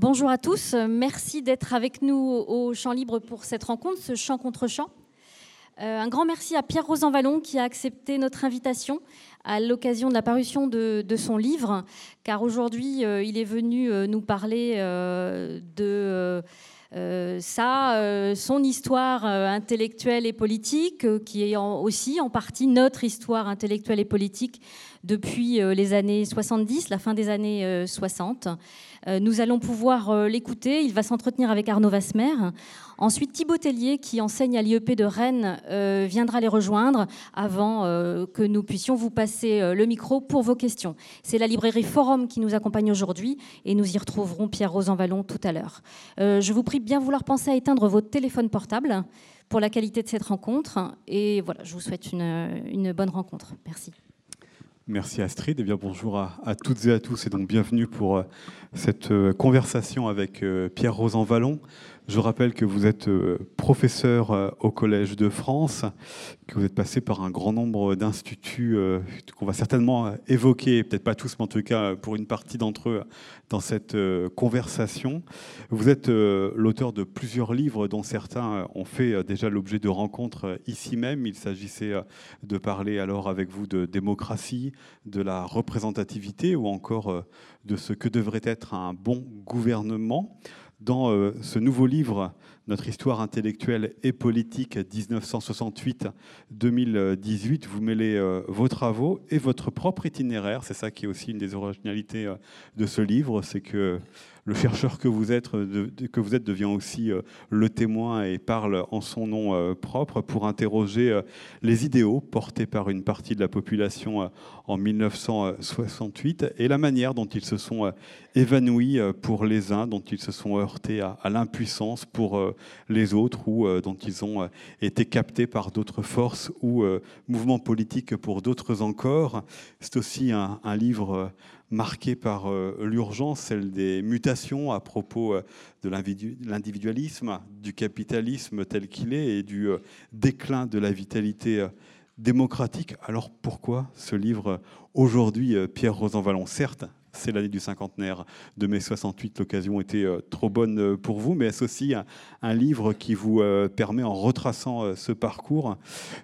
Bonjour à tous, merci d'être avec nous au Champ Libre pour cette rencontre, ce Champ contre Champ. Euh, un grand merci à Pierre Rosan Vallon qui a accepté notre invitation à l'occasion de la parution de, son livre, car aujourd'hui euh, il est venu euh, nous parler de ça, son histoire intellectuelle et politique, qui est aussi en partie notre histoire intellectuelle et politique depuis les années 70, la fin des années 60. Euh, nous allons pouvoir euh, l'écouter. Il va s'entretenir avec Arnaud Vasmer. Ensuite, Thibaut Tellier, qui enseigne à l'IEP de Rennes, euh, viendra les rejoindre avant que nous puissions vous passer le micro pour vos questions. C'est la librairie Forum qui nous accompagne aujourd'hui et nous y retrouverons Pierre Rosanvallon tout à l'heure. je vous prie de bien vouloir penser à éteindre votre téléphone portable pour la qualité de cette rencontre. Et voilà, je vous souhaite une bonne rencontre. Merci. Merci Astrid et bien bonjour à, toutes et à tous et donc bienvenue pour euh, cette euh, conversation avec euh, Pierre Rosan Vallon. Je rappelle que vous êtes euh, professeur euh, au Collège de France, que vous êtes passé par un grand nombre d'instituts euh, qu'on va certainement évoquer, peut-être pas tous, mais en tout cas pour une partie d'entre eux dans cette conversation. Vous êtes l'auteur de plusieurs livres dont certains ont fait déjà l'objet de rencontres ici même. Il s'agissait de parler alors avec vous de démocratie, de la représentativité ou encore de ce que devrait être un bon gouvernement. Dans euh, ce nouveau livre, Notre histoire intellectuelle et politique 1968-2018, vous mêlez euh, vos travaux et votre propre itinéraire. C'est ça qui est aussi une des originalités euh, de ce livre, c'est que le chercheur que vous êtes, êtes devient aussi euh, le témoin et parle en son nom euh, propre pour interroger euh, les idéaux portés par une partie de la population en 1968 et la manière dont ils se sont évanouis pour les uns, dont ils se sont heurtés à, l'impuissance pour les autres ou dont ils ont été captés par d'autres forces ou mouvements politiques pour d'autres encore. C'est aussi un livre marquée par euh, l'urgence, celle des mutations à propos euh, de l'individualisme, du capitalisme tel qu'il est et du euh, déclin de la vitalité démocratique. Alors pourquoi ce livre aujourd'hui, Pierre Rosanvallon Certes, c'est l'année du cinquantenaire de mai 68. L'occasion était euh, trop bonne euh, pour vous, mais est-ce aussi un, livre qui vous euh, permet, en retraçant ce parcours,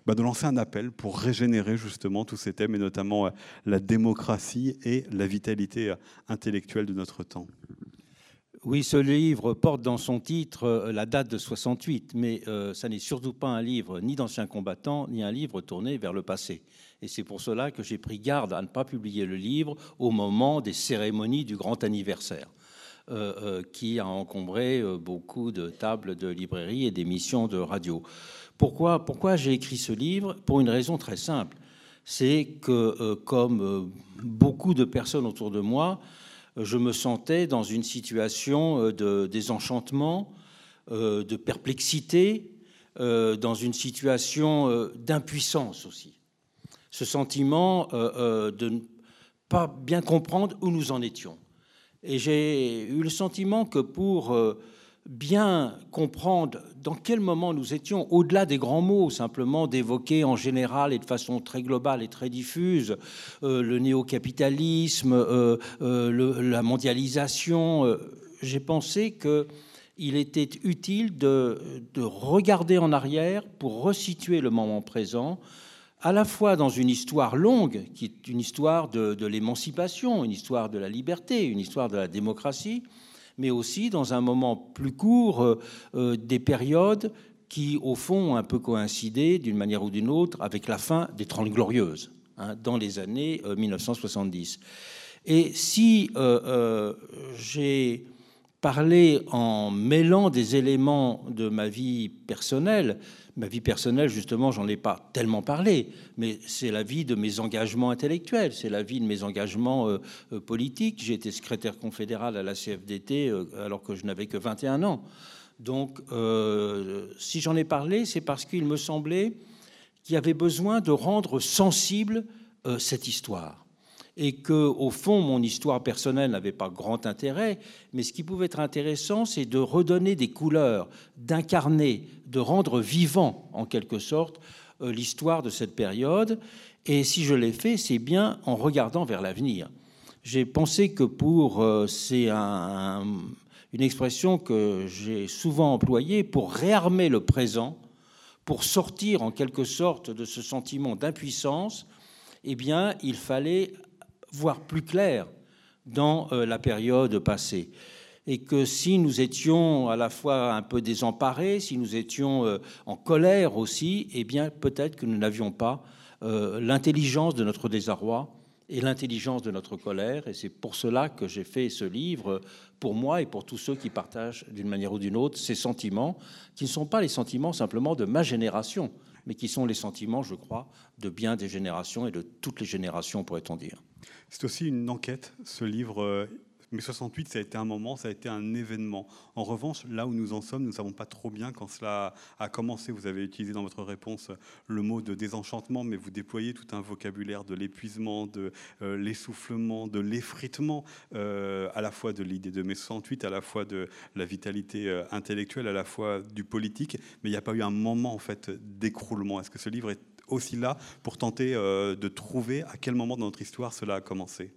bah, de lancer un appel pour régénérer justement tous ces thèmes, et notamment la démocratie et la vitalité intellectuelle de notre temps? Oui, ce livre porte dans son titre la date de 68, mais ça n'est surtout pas un livre ni d'anciens combattants, ni un livre tourné vers le passé. Et c'est pour cela que j'ai pris garde à ne pas publier le livre au moment des cérémonies du grand anniversaire. Euh, euh, qui a encombré euh, beaucoup de tables de librairie et d'émissions de radio. Pourquoi j'ai écrit ce livre? Pour une raison très simple. C'est que, comme beaucoup de personnes autour de moi, je me sentais dans une situation de désenchantement, de perplexité, dans une situation d'impuissance aussi ce sentiment euh, euh, de ne pas bien comprendre où nous en étions. Et j'ai eu le sentiment que pour euh, bien comprendre dans quel moment nous étions, au-delà des grands mots, simplement d'évoquer en général et de façon très globale et très diffuse le néo-capitalisme, la mondialisation, j'ai pensé qu'il était utile de, de, regarder en arrière pour resituer le moment présent, à la fois dans une histoire longue, qui est une histoire de, l'émancipation, une histoire de la liberté, une histoire de la démocratie, mais aussi dans un moment plus court euh, euh, des périodes qui, au fond, ont un peu coïncidé d'une manière ou d'une autre avec la fin des Trente Glorieuses, hein, dans les années 1970. Euh, Et si j'ai parlé en mêlant des éléments de ma vie personnelle, Ma vie personnelle, justement, j'en ai pas tellement parlé, mais c'est la vie de mes engagements intellectuels, c'est la vie de mes engagements euh, euh, politiques. J'ai été secrétaire confédéral à la CFDT euh, alors que je n'avais que 21 ans. Donc, si j'en ai parlé, c'est parce qu'il me semblait qu'il y avait besoin de rendre sensible cette histoire et que, au fond, mon histoire personnelle n'avait pas grand intérêt, mais ce qui pouvait être intéressant, c'est de redonner des couleurs, d'incarner, de rendre vivant, en quelque sorte, euh, l'histoire de cette période. Et si je l'ai fait, c'est bien en regardant vers l'avenir. J'ai pensé que pour, euh, c'est une expression que j'ai souvent employée pour réarmer le présent, pour sortir en quelque sorte de ce sentiment d'impuissance, eh bien, il fallait voir plus clair dans euh, la période passée. Et que si nous étions à la fois un peu désemparés, si nous étions euh, en colère aussi, eh bien, peut-être que nous n'avions pas euh, l'intelligence de notre désarroi et l'intelligence de notre colère. Et c'est pour cela que j'ai fait ce livre, pour moi et pour tous ceux qui partagent d'une manière ou d'une autre ces sentiments, qui ne sont pas les sentiments simplement de ma génération, mais qui sont les sentiments, je crois, de bien des générations et de toutes les générations, pourrait-on dire. C'est aussi une enquête, ce livre. Euh, mais 68, ça a été un moment, ça a été un événement. En revanche, là où nous en sommes, nous ne savons pas trop bien quand cela a commencé. Vous avez utilisé dans votre réponse le mot de désenchantement, mais vous déployez tout un vocabulaire de l'épuisement, de euh, l'essoufflement, de l'effritement, euh, à la fois de l'idée de mai 68, à la fois de la vitalité euh, intellectuelle, à la fois du politique. Mais il n'y a pas eu un moment en fait d'écroulement. Est-ce que ce livre est aussi là pour tenter de trouver à quel moment dans notre histoire cela a commencé?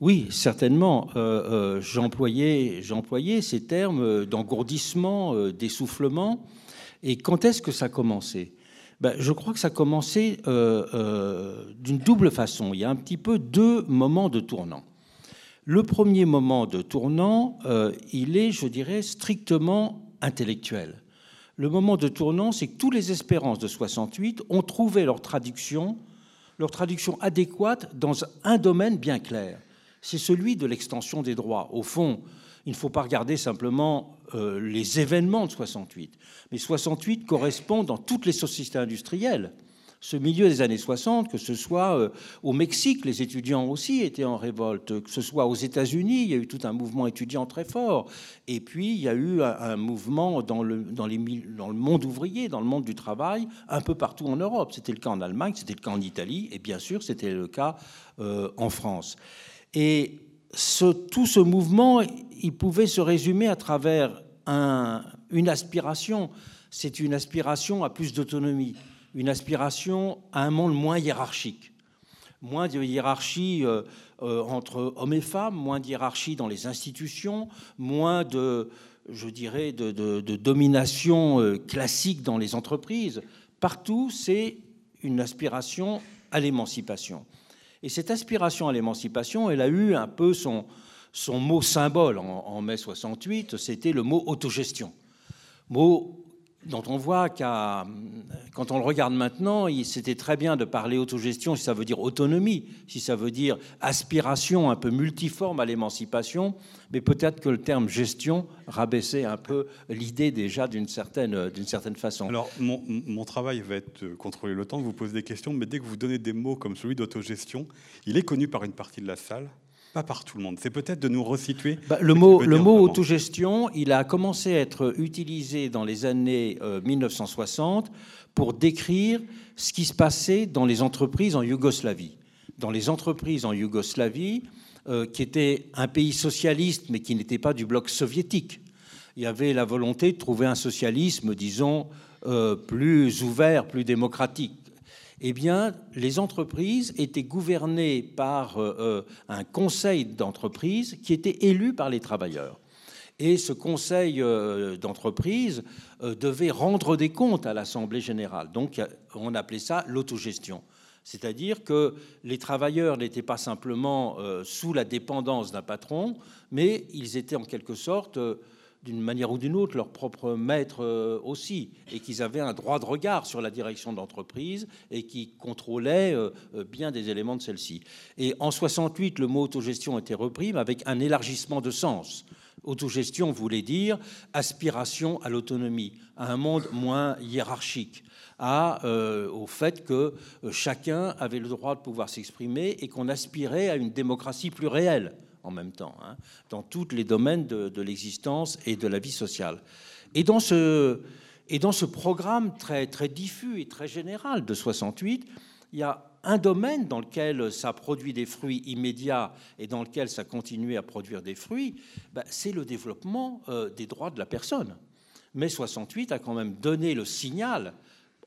Oui, certainement. Euh, euh, j'employais, ces termes d'engourdissement, euh, d'essoufflement. Et quand est-ce que ça a commencé ben, Je crois que ça a commencé d'une double façon. Il y a un petit peu deux moments de tournant. Le premier moment de tournant, il est, je dirais, strictement intellectuel. Le moment de tournant, c'est que toutes les espérances de 68 ont trouvé leur traduction, leur traduction adéquate dans un domaine bien clair c'est celui de l'extension des droits. Au fond, il ne faut pas regarder simplement euh, les événements de 68, mais 68 correspond dans toutes les sociétés industrielles. Ce milieu des années 60, que ce soit euh, au Mexique, les étudiants aussi étaient en révolte, que ce soit aux États-Unis, il y a eu tout un mouvement étudiant très fort, et puis il y a eu un, mouvement dans le, monde ouvrier, dans le monde du travail, un peu partout en Europe. C'était le cas en Allemagne, c'était le cas en Italie, et bien sûr c'était le cas euh, en France. Et tout ce mouvement, il pouvait se résumer à travers une aspiration. C'est une aspiration à plus d'autonomie, une aspiration à un monde moins hiérarchique. Moins de hiérarchie euh, euh, entre hommes et femmes, moins de hiérarchie dans les institutions, moins de, je dirais, de domination euh, classique dans les entreprises. Partout, c'est une aspiration à l'émancipation. Et cette aspiration à l'émancipation, elle a eu un peu son, mot symbole en, mai 68, c'était le mot autogestion. Dont on voit qu'à, quand on le regarde maintenant, c'était très bien de parler autogestion si ça veut dire autonomie, si ça veut dire aspiration un peu multiforme à l'émancipation, mais peut-être que le terme gestion rabaissait un peu l'idée déjà d'une certaine, d'une certaine façon. Alors, mon, mon, travail va être de contrôler le temps, vous poser des questions, mais dès que vous donnez des mots comme celui d'autogestion, il est connu par une partie de la salle, pas par tout le monde. C'est peut-être de nous resituer. Bah, le mot, le mot autogestion, il a commencé à être utilisé dans les années 1960 euh, pour décrire ce qui se passait dans les entreprises en Yougoslavie. Dans les entreprises en Yougoslavie, euh, qui était un pays socialiste, mais qui n'était pas du bloc soviétique. Il y avait la volonté de trouver un socialisme, disons, euh, plus ouvert, plus démocratique eh bien, les entreprises étaient gouvernées par euh, euh, un conseil d'entreprise qui était élu par les travailleurs. Et ce conseil euh, d'entreprise devait rendre des comptes à l'Assemblée générale. Donc, on appelait ça l'autogestion. C'est-à-dire que les travailleurs n'étaient pas simplement sous la dépendance d'un patron, mais ils étaient en quelque sorte d'une manière ou d'une autre leur propre maître euh, aussi, et qu'ils avaient un droit de regard sur la direction d'entreprise et qui contrôlaient euh, euh, bien des éléments de celle-ci. Et en 68, le mot autogestion était repris, mais avec un élargissement de sens. Autogestion voulait dire aspiration à l'autonomie, à un monde moins hiérarchique, à, au fait que chacun avait le droit de pouvoir s'exprimer et qu'on aspirait à une démocratie plus réelle en même temps, hein, dans tous les domaines de, l'existence et de la vie sociale. Et dans ce, programme très, très diffus et très général de 68, il y a un domaine dans lequel ça produit des fruits immédiats et dans lequel ça continue à produire des fruits, ben, c'est le développement euh, des droits de la personne. Mais 68 a quand même donné le signal,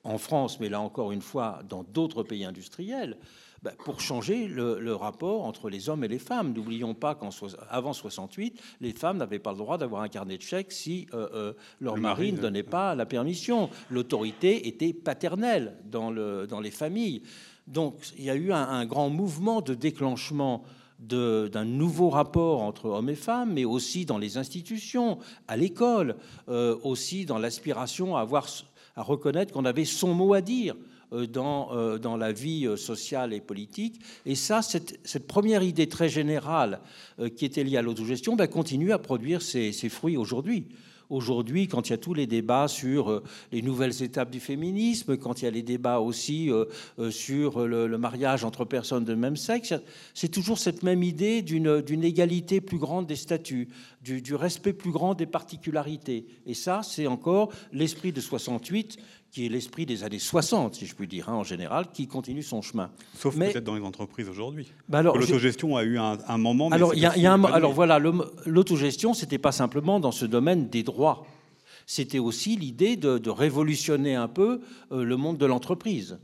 en France, mais là encore une fois dans d'autres pays industriels, ben, pour changer le, rapport entre les hommes et les femmes. N'oublions pas qu'avant 68, les femmes n'avaient pas le droit d'avoir un carnet de chèques si euh, euh, leur mari ne donnait pas la permission. L'autorité était paternelle dans, le, dans, les familles. Donc il y a eu un, grand mouvement de déclenchement d'un nouveau rapport entre hommes et femmes, mais aussi dans les institutions, à l'école, euh, aussi dans l'aspiration à, avoir, à reconnaître qu'on avait son mot à dire dans, euh, dans la vie euh, sociale et politique. Et ça, cette, première idée très générale qui était liée à l'autogestion ben, continue à produire ses, ses fruits aujourd'hui aujourd'hui, quand il y a tous les débats sur les nouvelles étapes du féminisme, quand il y a les débats aussi sur le, mariage entre personnes de même sexe, c'est toujours cette même idée d'une égalité plus grande des statuts, du, du, respect plus grand des particularités. Et ça, c'est encore l'esprit de 68 qui est l'esprit des années 60, si je puis dire, hein, en général, qui continue son chemin. Sauf peut-être dans les entreprises aujourd'hui. Bah l'autogestion a eu un, moment. alors, y a, un, alors voilà, l'autogestion, c'était pas simplement dans ce domaine des droits. C'était aussi l'idée de, révolutionner un peu euh, le monde de l'entreprise.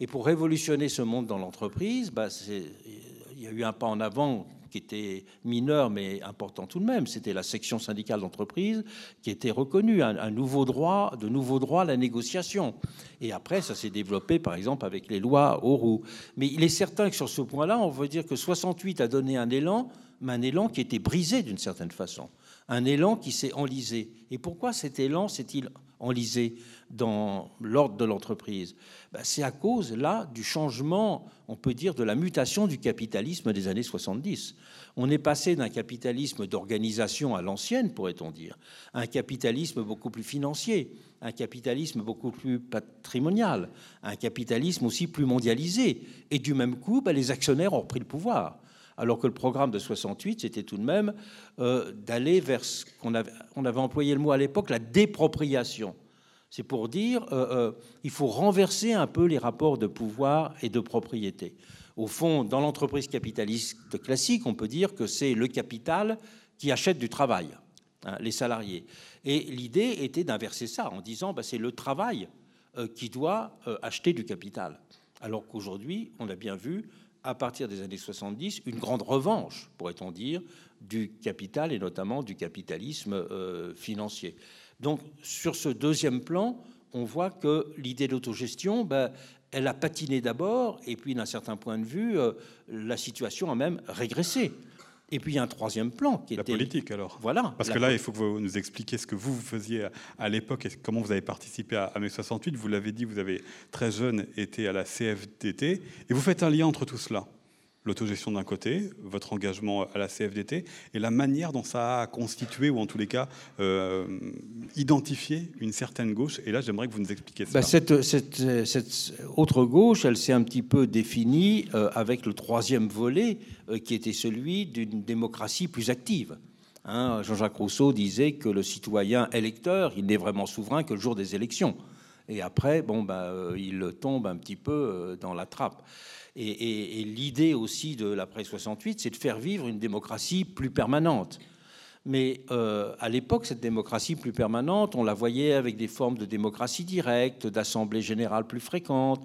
Et pour révolutionner ce monde dans l'entreprise, bah, il y a eu un pas en avant qui était mineur mais important tout de même. C'était la section syndicale d'entreprise qui était reconnue, un, nouveau droit, de nouveaux droits à la négociation. Et après, ça s'est développé, par exemple, avec les lois Auroux. Mais il est certain que sur ce point-là, on veut dire que 68 a donné un élan, mais un élan qui était brisé d'une certaine façon, un élan qui s'est enlisé. Et pourquoi cet élan s'est-il enlisé dans l'ordre de l'entreprise? Ben, C'est à cause, là, du changement, on peut dire, de la mutation du capitalisme des années 70. On est passé d'un capitalisme d'organisation à l'ancienne, pourrait-on dire, à un capitalisme beaucoup plus financier, un capitalisme beaucoup plus patrimonial, un capitalisme aussi plus mondialisé. Et du même coup, ben, les actionnaires ont repris le pouvoir alors que le programme de 68, c'était tout de même euh, d'aller vers ce qu'on avait, on avait employé le mot à l'époque, la dépropriation. C'est pour dire euh, euh, il faut renverser un peu les rapports de pouvoir et de propriété. Au fond, dans l'entreprise capitaliste classique, on peut dire que c'est le capital qui achète du travail, hein, les salariés. Et l'idée était d'inverser ça en disant bah, c'est le travail euh, qui doit acheter du capital. Alors qu'aujourd'hui, on a bien vu, à partir des années 70, une grande revanche, pourrait-on dire, du capital et notamment du capitalisme financier. Donc sur ce deuxième plan, on voit que l'idée d'autogestion, ben, elle a patiné d'abord, et puis d'un certain point de vue, euh, la situation a même régressé. Et puis il y a un troisième plan qui la était... La politique alors. Voilà. Parce que là, il faut que vous nous expliquiez ce que vous, faisiez à l'époque et comment vous avez participé à, mai 68. Vous l'avez dit, vous avez très jeune été à la CFDT. Et vous faites un lien entre tout cela l'autogestion d'un côté, votre engagement à la CFDT, et la manière dont ça a constitué, ou en tous les cas euh, identifié une certaine gauche. Et là, j'aimerais que vous nous expliquiez ça. Bah, cette, cette, autre gauche, elle s'est un petit peu définie euh, avec le troisième volet, euh, qui était celui d'une démocratie plus active. Hein, Jean-Jacques Rousseau disait que le citoyen électeur, il n'est vraiment souverain que le jour des élections. Et après, bon, bah, il tombe un petit peu dans la trappe. Et, l'idée aussi de l'après 68, c'est de faire vivre une démocratie plus permanente. Mais euh, à l'époque, cette démocratie plus permanente, on la voyait avec des formes de démocratie directe, d'assemblée générale plus fréquente,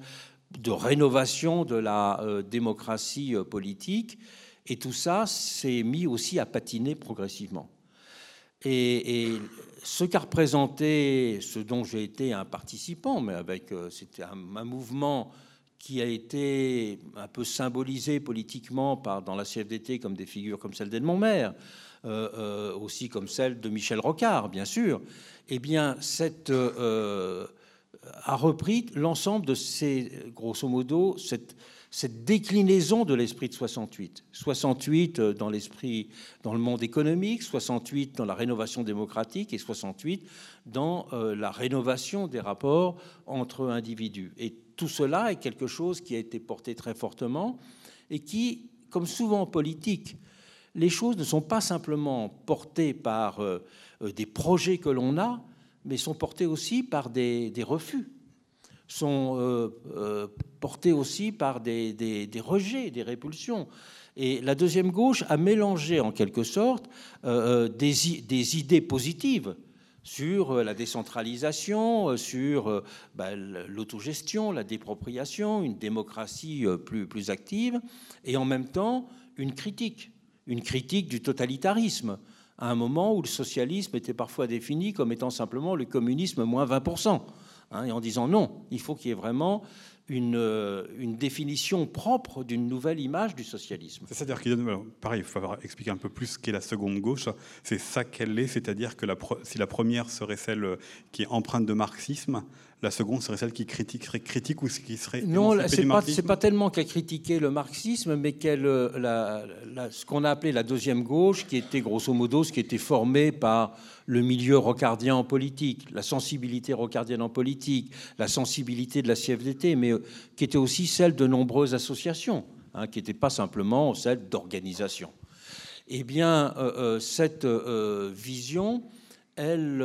de rénovation de la euh, démocratie euh, politique. Et tout ça s'est mis aussi à patiner progressivement. Et, ce qu'a représenté, ce dont j'ai été un participant, mais avec c'était un, un, mouvement qui a été un peu symbolisé politiquement dans la CFDT comme des figures comme celle d'Edmond Maire, euh, euh, aussi comme celle de Michel Rocard, bien sûr, eh bien, cette, euh, a repris l'ensemble de ces, grosso modo, cette, cette déclinaison de l'esprit de 68. 68 dans l'esprit, dans le monde économique, 68 dans la rénovation démocratique et 68 dans la rénovation des rapports entre individus. Et tout cela est quelque chose qui a été porté très fortement et qui, comme souvent en politique, les choses ne sont pas simplement portées par euh, euh, des projets que l'on a, mais sont portées aussi par des, refus, sont euh, portées aussi par des, rejets, des répulsions. Et la deuxième gauche a mélangé en quelque sorte des, des idées positives sur euh, la décentralisation, euh, sur bah, l'autogestion, la dépropriation, une démocratie plus, plus active, et en même temps une critique, une critique du totalitarisme, à un moment où le socialisme était parfois défini comme étant simplement le communisme moins 20%, hein, et en disant non, il faut qu'il y ait vraiment une, euh, définition propre d'une nouvelle image du socialisme. C'est-à-dire qu'il pareil, il faut expliquer un peu plus ce qu'est la seconde gauche. C'est ça qu'elle est, c'est-à-dire que si la première serait celle qui est empreinte de marxisme, la seconde serait celle qui critique, serait critique ou qui serait non, c'est pas c'est pas tellement qu'elle critiquait le marxisme, mais qu'elle euh, ce qu'on a appelé la deuxième gauche, qui était grosso modo ce qui était formé par le milieu rocardien en politique, la sensibilité rocardienne en politique, la sensibilité de la CFDT, mais euh, qui était aussi celle de nombreuses associations, hein, qui n'était pas simplement celle d'organisation. Eh bien, euh, cette vision, elle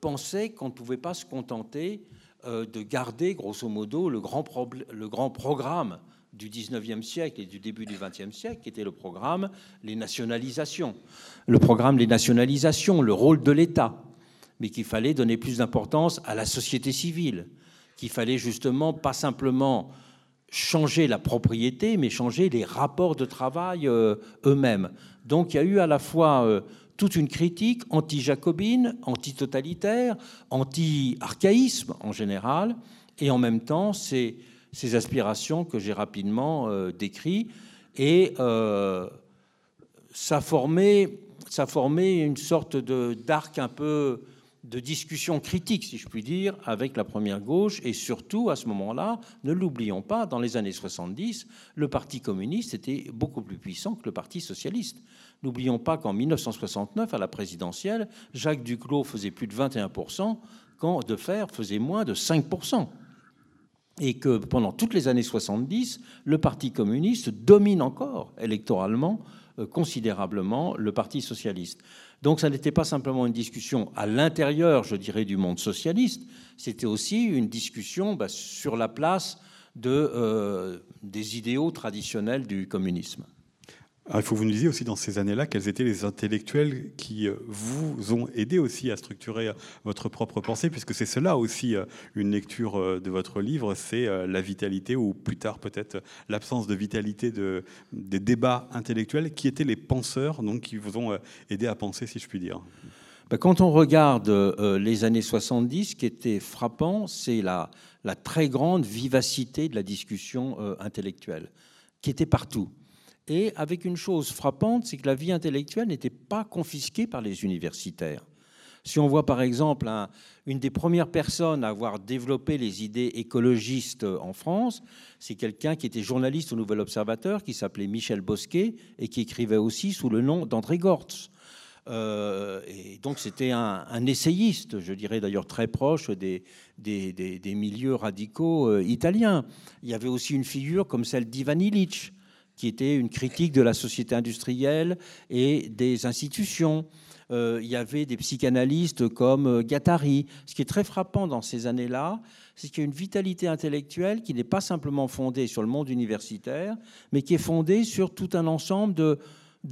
pensait qu'on ne pouvait pas se contenter de garder, grosso modo, le grand, le grand programme du 19e siècle et du début du 20e siècle, qui était le programme Les nationalisations. Le programme Les nationalisations, le rôle de l'État, mais qu'il fallait donner plus d'importance à la société civile, qu'il fallait justement pas simplement changer la propriété, mais changer les rapports de travail euh, eux-mêmes. Donc il y a eu à la fois euh, toute une critique anti-jacobine, anti-totalitaire, anti-archaïsme en général, et en même temps ces, aspirations que j'ai rapidement euh, décrites. Et euh, ça, formait, ça formait une sorte d'arc un peu de discussion critique, si je puis dire, avec la première gauche. Et surtout, à ce moment-là, ne l'oublions pas, dans les années 70, le Parti communiste était beaucoup plus puissant que le Parti socialiste. N'oublions pas qu'en 1969, à la présidentielle, Jacques Duclos faisait plus de 21%, quand Defer faisait moins de 5%. Et que pendant toutes les années 70, le Parti communiste domine encore électoralement euh, considérablement le Parti socialiste. Donc ça n'était pas simplement une discussion à l'intérieur, je dirais, du monde socialiste, c'était aussi une discussion bah, sur la place euh, des idéaux traditionnels du communisme. Ah, il faut que vous nous disiez aussi dans ces années-là quels étaient les intellectuels qui euh, vous ont aidé aussi à structurer euh, votre propre pensée, puisque c'est cela aussi euh, une lecture de votre livre, c'est la vitalité ou plus tard peut-être l'absence de vitalité de, des débats intellectuels qui étaient les penseurs, donc qui vous ont aidé à penser, si je puis dire. Ben, quand on regarde les années 70, ce qui était frappant, c'est la très grande vivacité de la discussion intellectuelle, qui était partout et avec une chose frappante, c'est que la vie intellectuelle n'était pas confisquée par les universitaires. Si on voit par exemple une des premières personnes à avoir développé les idées écologistes en France, c'est quelqu'un qui était journaliste au Nouvel Observateur, qui s'appelait Michel Bosquet et qui écrivait aussi sous le nom d'André Gortz. Euh, et donc c'était un, essayiste, je dirais d'ailleurs très proche des, milieux radicaux euh, italiens. Il y avait aussi une figure comme celle d'Ivan Illich, qui était une critique de la société industrielle et des institutions. Euh, il y avait des psychanalystes comme euh, Gattari. Ce qui est très frappant dans ces années-là, c'est qu'il y a une vitalité intellectuelle qui n'est pas simplement fondée sur le monde universitaire, mais qui est fondée sur tout un ensemble de,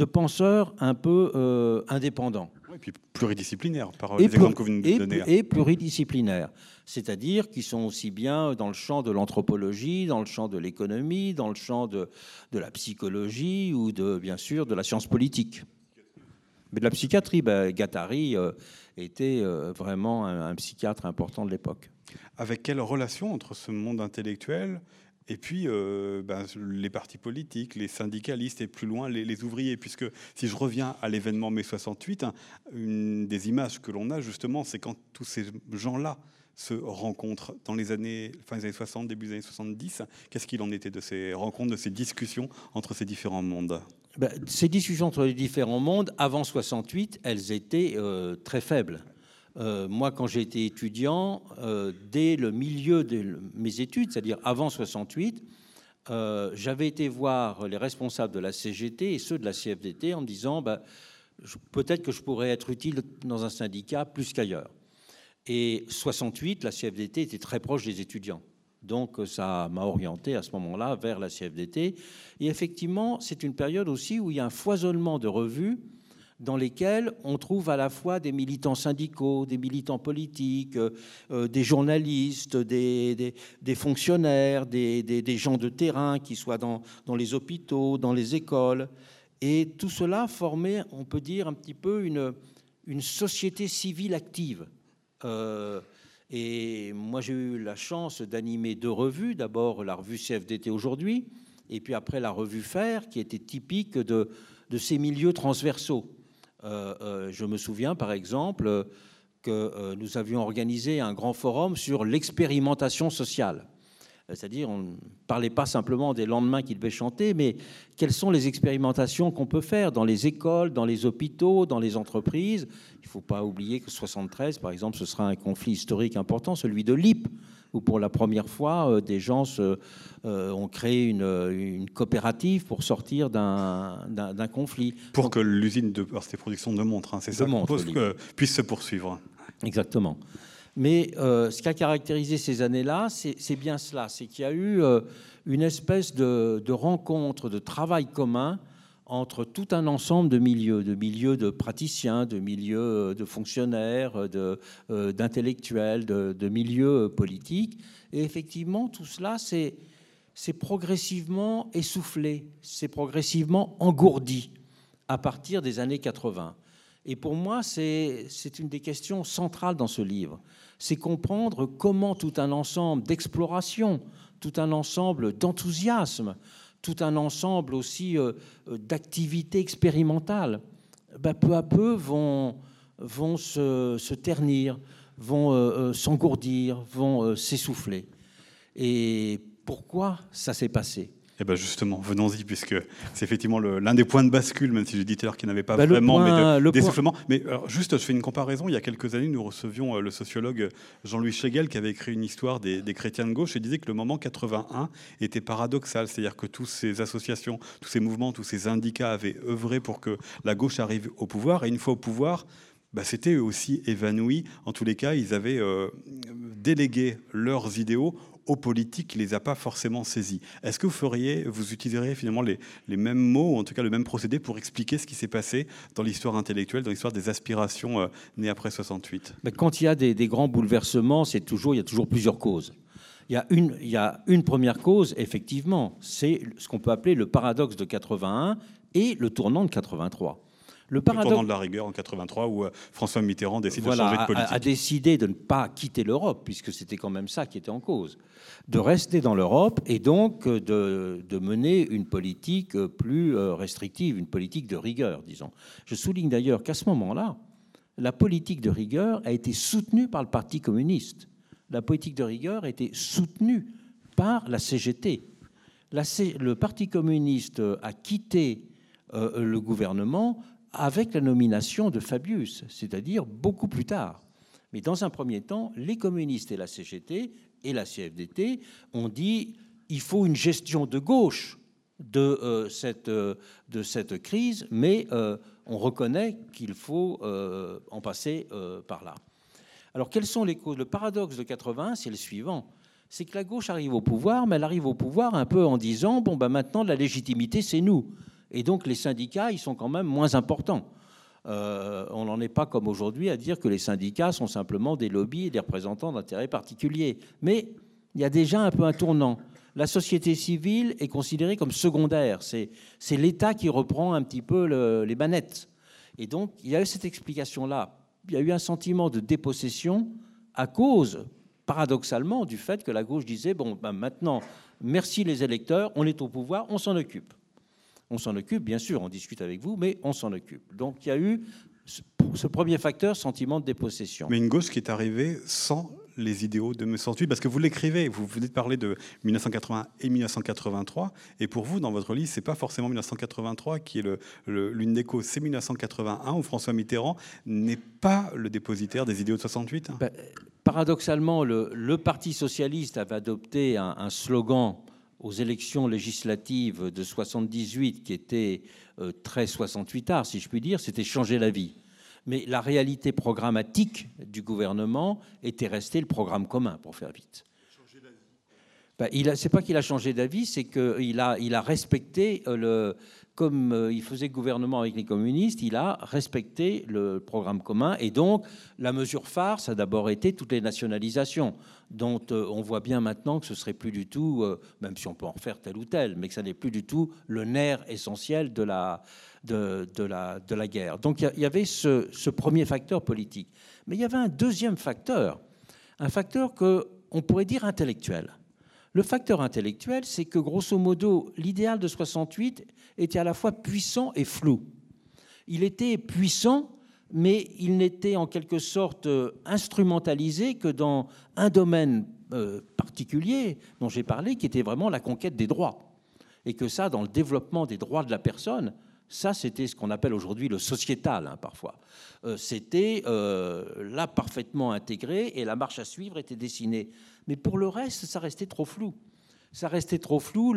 penseurs un peu euh, indépendants. Et puis pluridisciplinaires, par les exemples que vous nous donnez. Et pluridisciplinaires c'est-à-dire qui sont aussi bien dans le champ de l'anthropologie, dans le champ de l'économie, dans le champ de, la psychologie ou de, bien sûr de la science politique. Mais de la psychiatrie, ben, Gattari euh, était euh, vraiment un, psychiatre important de l'époque. Avec quelle relation entre ce monde intellectuel et puis euh, ben, les partis politiques, les syndicalistes et plus loin les, ouvriers, puisque si je reviens à l'événement mai 68, hein, une des images que l'on a justement, c'est quand tous ces gens-là se rencontrent dans les années, fin des années 60, début des années 70. Qu'est-ce qu'il en était de ces rencontres, de ces discussions entre ces différents mondes? Ben, Ces discussions entre les différents mondes, avant 68, elles étaient euh, très faibles. Euh, moi, quand j'ai été étudiant, euh, dès le milieu de mes études, c'est-à-dire avant 68, j'avais été voir les responsables de la CGT et ceux de la CFDT en me disant ben, peut-être que je pourrais être utile dans un syndicat plus qu'ailleurs. Et 68, la CFDT était très proche des étudiants. Donc ça m'a orienté à ce moment-là vers la CFDT. Et effectivement, c'est une période aussi où il y a un foisonnement de revues dans lesquels on trouve à la fois des militants syndicaux, des militants politiques, euh, euh, des journalistes, des, fonctionnaires, des, gens de terrain qui soient dans, les hôpitaux, dans les écoles. Et tout cela formait, on peut dire, un petit peu une, société civile active. Euh, et moi, j'ai eu la chance d'animer deux revues. D'abord, la revue CFDT aujourd'hui, et puis après, la revue Faire, qui était typique de ces milieux transversaux. Euh, euh, je me souviens par exemple que euh, nous avions organisé un grand forum sur l'expérimentation sociale. C'est-à-dire, on ne parlait pas simplement des lendemains qu'il devait chanter, mais quelles sont les expérimentations qu'on peut faire dans les écoles, dans les hôpitaux, dans les entreprises? Il ne faut pas oublier que 73, par exemple, ce sera un conflit historique important, celui de l'IP, où pour la première fois, euh, des gens se, euh, ont créé une, coopérative pour sortir d'un conflit. Pour que l'usine de ces productions de montres, hein, c'est ça, montre, puisse se poursuivre. Exactement. Mais euh, ce qui a caractérisé ces années-là, c'est bien cela, c'est qu'il y a eu une espèce de, de, rencontre, de travail commun entre tout un ensemble de milieux, de milieux de praticiens, de milieux euh, de fonctionnaires, euh, d'intellectuels, de, de, milieux politiques. Et effectivement, tout cela, c'est progressivement essoufflé, c'est progressivement engourdi à partir des années 80. Et pour moi, c'est une des questions centrales dans ce livre. C'est comprendre comment tout un ensemble d'exploration, tout un ensemble d'enthousiasme, tout un ensemble aussi euh, euh, d'activités expérimentales, ben, peu à peu vont, vont se, ternir, vont euh, s'engourdir, vont s'essouffler. Et pourquoi ça s'est passé? Eh bien justement, venons-y, puisque c'est effectivement l'un des points de bascule, même si j'ai dit tout à l'heure qu'il n'avait pas bah, vraiment mais d'essoufflement. Mais juste, je fais une comparaison. Il y a quelques années, nous recevions euh, le sociologue Jean-Louis Schlegel, qui avait écrit une histoire des, chrétiens de gauche, et disait que le moment 81 était paradoxal. C'est-à-dire que toutes ces associations, tous ces mouvements, tous ces syndicats avaient œuvré pour que la gauche arrive au pouvoir, et une fois au pouvoir, bah, c'était aussi évanoui. En tous les cas, ils avaient euh, délégué leurs idéaux aux politiques qui ne les a pas forcément saisis. Est-ce que vous feriez, vous utiliseriez finalement les, les, mêmes mots, ou en tout cas le même procédé pour expliquer ce qui s'est passé dans l'histoire intellectuelle, dans l'histoire des aspirations euh, nées après 68 Quand il y a des, grands bouleversements, c'est toujours, il y a toujours plusieurs causes. Il y, a une, il y a une première cause, effectivement, c'est ce qu'on peut appeler le paradoxe de 81 et le tournant de 83. Le, paradoxe, de la rigueur en 83 où euh, François Mitterrand décide de changer de politique. A, a décidé de ne pas quitter l'Europe, puisque c'était quand même ça qui était en cause, de rester dans l'Europe et donc euh, de, de, mener une politique euh, plus restrictive, une politique de rigueur, disons. Je souligne d'ailleurs qu'à ce moment-là, la politique de rigueur a été soutenue par le Parti communiste. La politique de rigueur a été soutenue par la CGT. La le Parti communiste a quitté le gouvernement avec la nomination de Fabius, c'est-à-dire beaucoup plus tard. Mais dans un premier temps, les communistes et la CGT et la CFDT ont dit il faut une gestion de gauche de, euh, cette, euh, cette crise, mais euh, on reconnaît qu'il faut en passer par là. Alors quelles sont les causes? Le paradoxe de 80, c'est le suivant c'est que la gauche arrive au pouvoir, mais elle arrive au pouvoir un peu en disant bon, ben maintenant, la légitimité, c'est nous. Et donc les syndicats, ils sont quand même moins importants. Euh, on n'en est pas comme aujourd'hui à dire que les syndicats sont simplement des lobbies et des représentants d'intérêts particuliers. Mais il y a déjà un peu un tournant. La société civile est considérée comme secondaire. C'est l'État qui reprend un petit peu les manettes. Et donc, il y a eu cette explication-là. Il y a eu un sentiment de dépossession à cause, paradoxalement, du fait que la gauche disait, bon, ben maintenant, merci les électeurs, on est au pouvoir, on s'en occupe. On s'en occupe, bien sûr, on discute avec vous, mais on s'en occupe. Donc il y a eu ce premier facteur, sentiment de dépossession. Mais une gauche qui est arrivée sans les idéaux de 1968 Parce que vous l'écrivez, vous venez de parler de 1980 et 1983, et pour vous, dans votre livre, c'est pas forcément 1983 qui est l'une des causes, c'est 1981 où François Mitterrand n'est pas le dépositaire des idéaux de 68 ben, Paradoxalement, le, Parti socialiste avait adopté un, un slogan aux élections législatives de 78, qui était euh, très 68 art, si je puis dire, c'était changer la vie. Mais la réalité programmatique du gouvernement était restée le programme commun, pour faire vite. Ben, il c'est pas qu'il a changé d'avis, c'est qu'il a, il a respecté euh, le, comme euh, il faisait gouvernement avec les communistes, il a respecté le programme commun. Et donc, la mesure phare, ça a d'abord été toutes les nationalisations, dont euh, on voit bien maintenant que ce serait plus du tout, euh, même si on peut en faire tel ou tel, mais que ça n'est plus du tout le nerf essentiel de la, de, la, de la guerre. Donc, il y, avait ce, ce, premier facteur politique. Mais il y avait un deuxième facteur, un facteur que on pourrait dire intellectuel. Le facteur intellectuel, c'est que grosso modo, l'idéal de 68 était à la fois puissant et flou. Il était puissant, mais il n'était en quelque sorte euh, instrumentalisé que dans un domaine euh, particulier dont j'ai parlé, qui était vraiment la conquête des droits. Et que ça, dans le développement des droits de la personne, ça, c'était ce qu'on appelle aujourd'hui le sociétal, hein, parfois. Euh, c'était là parfaitement intégré et la marche à suivre était dessinée. Mais pour le reste, ça restait trop flou. Ça restait trop flou.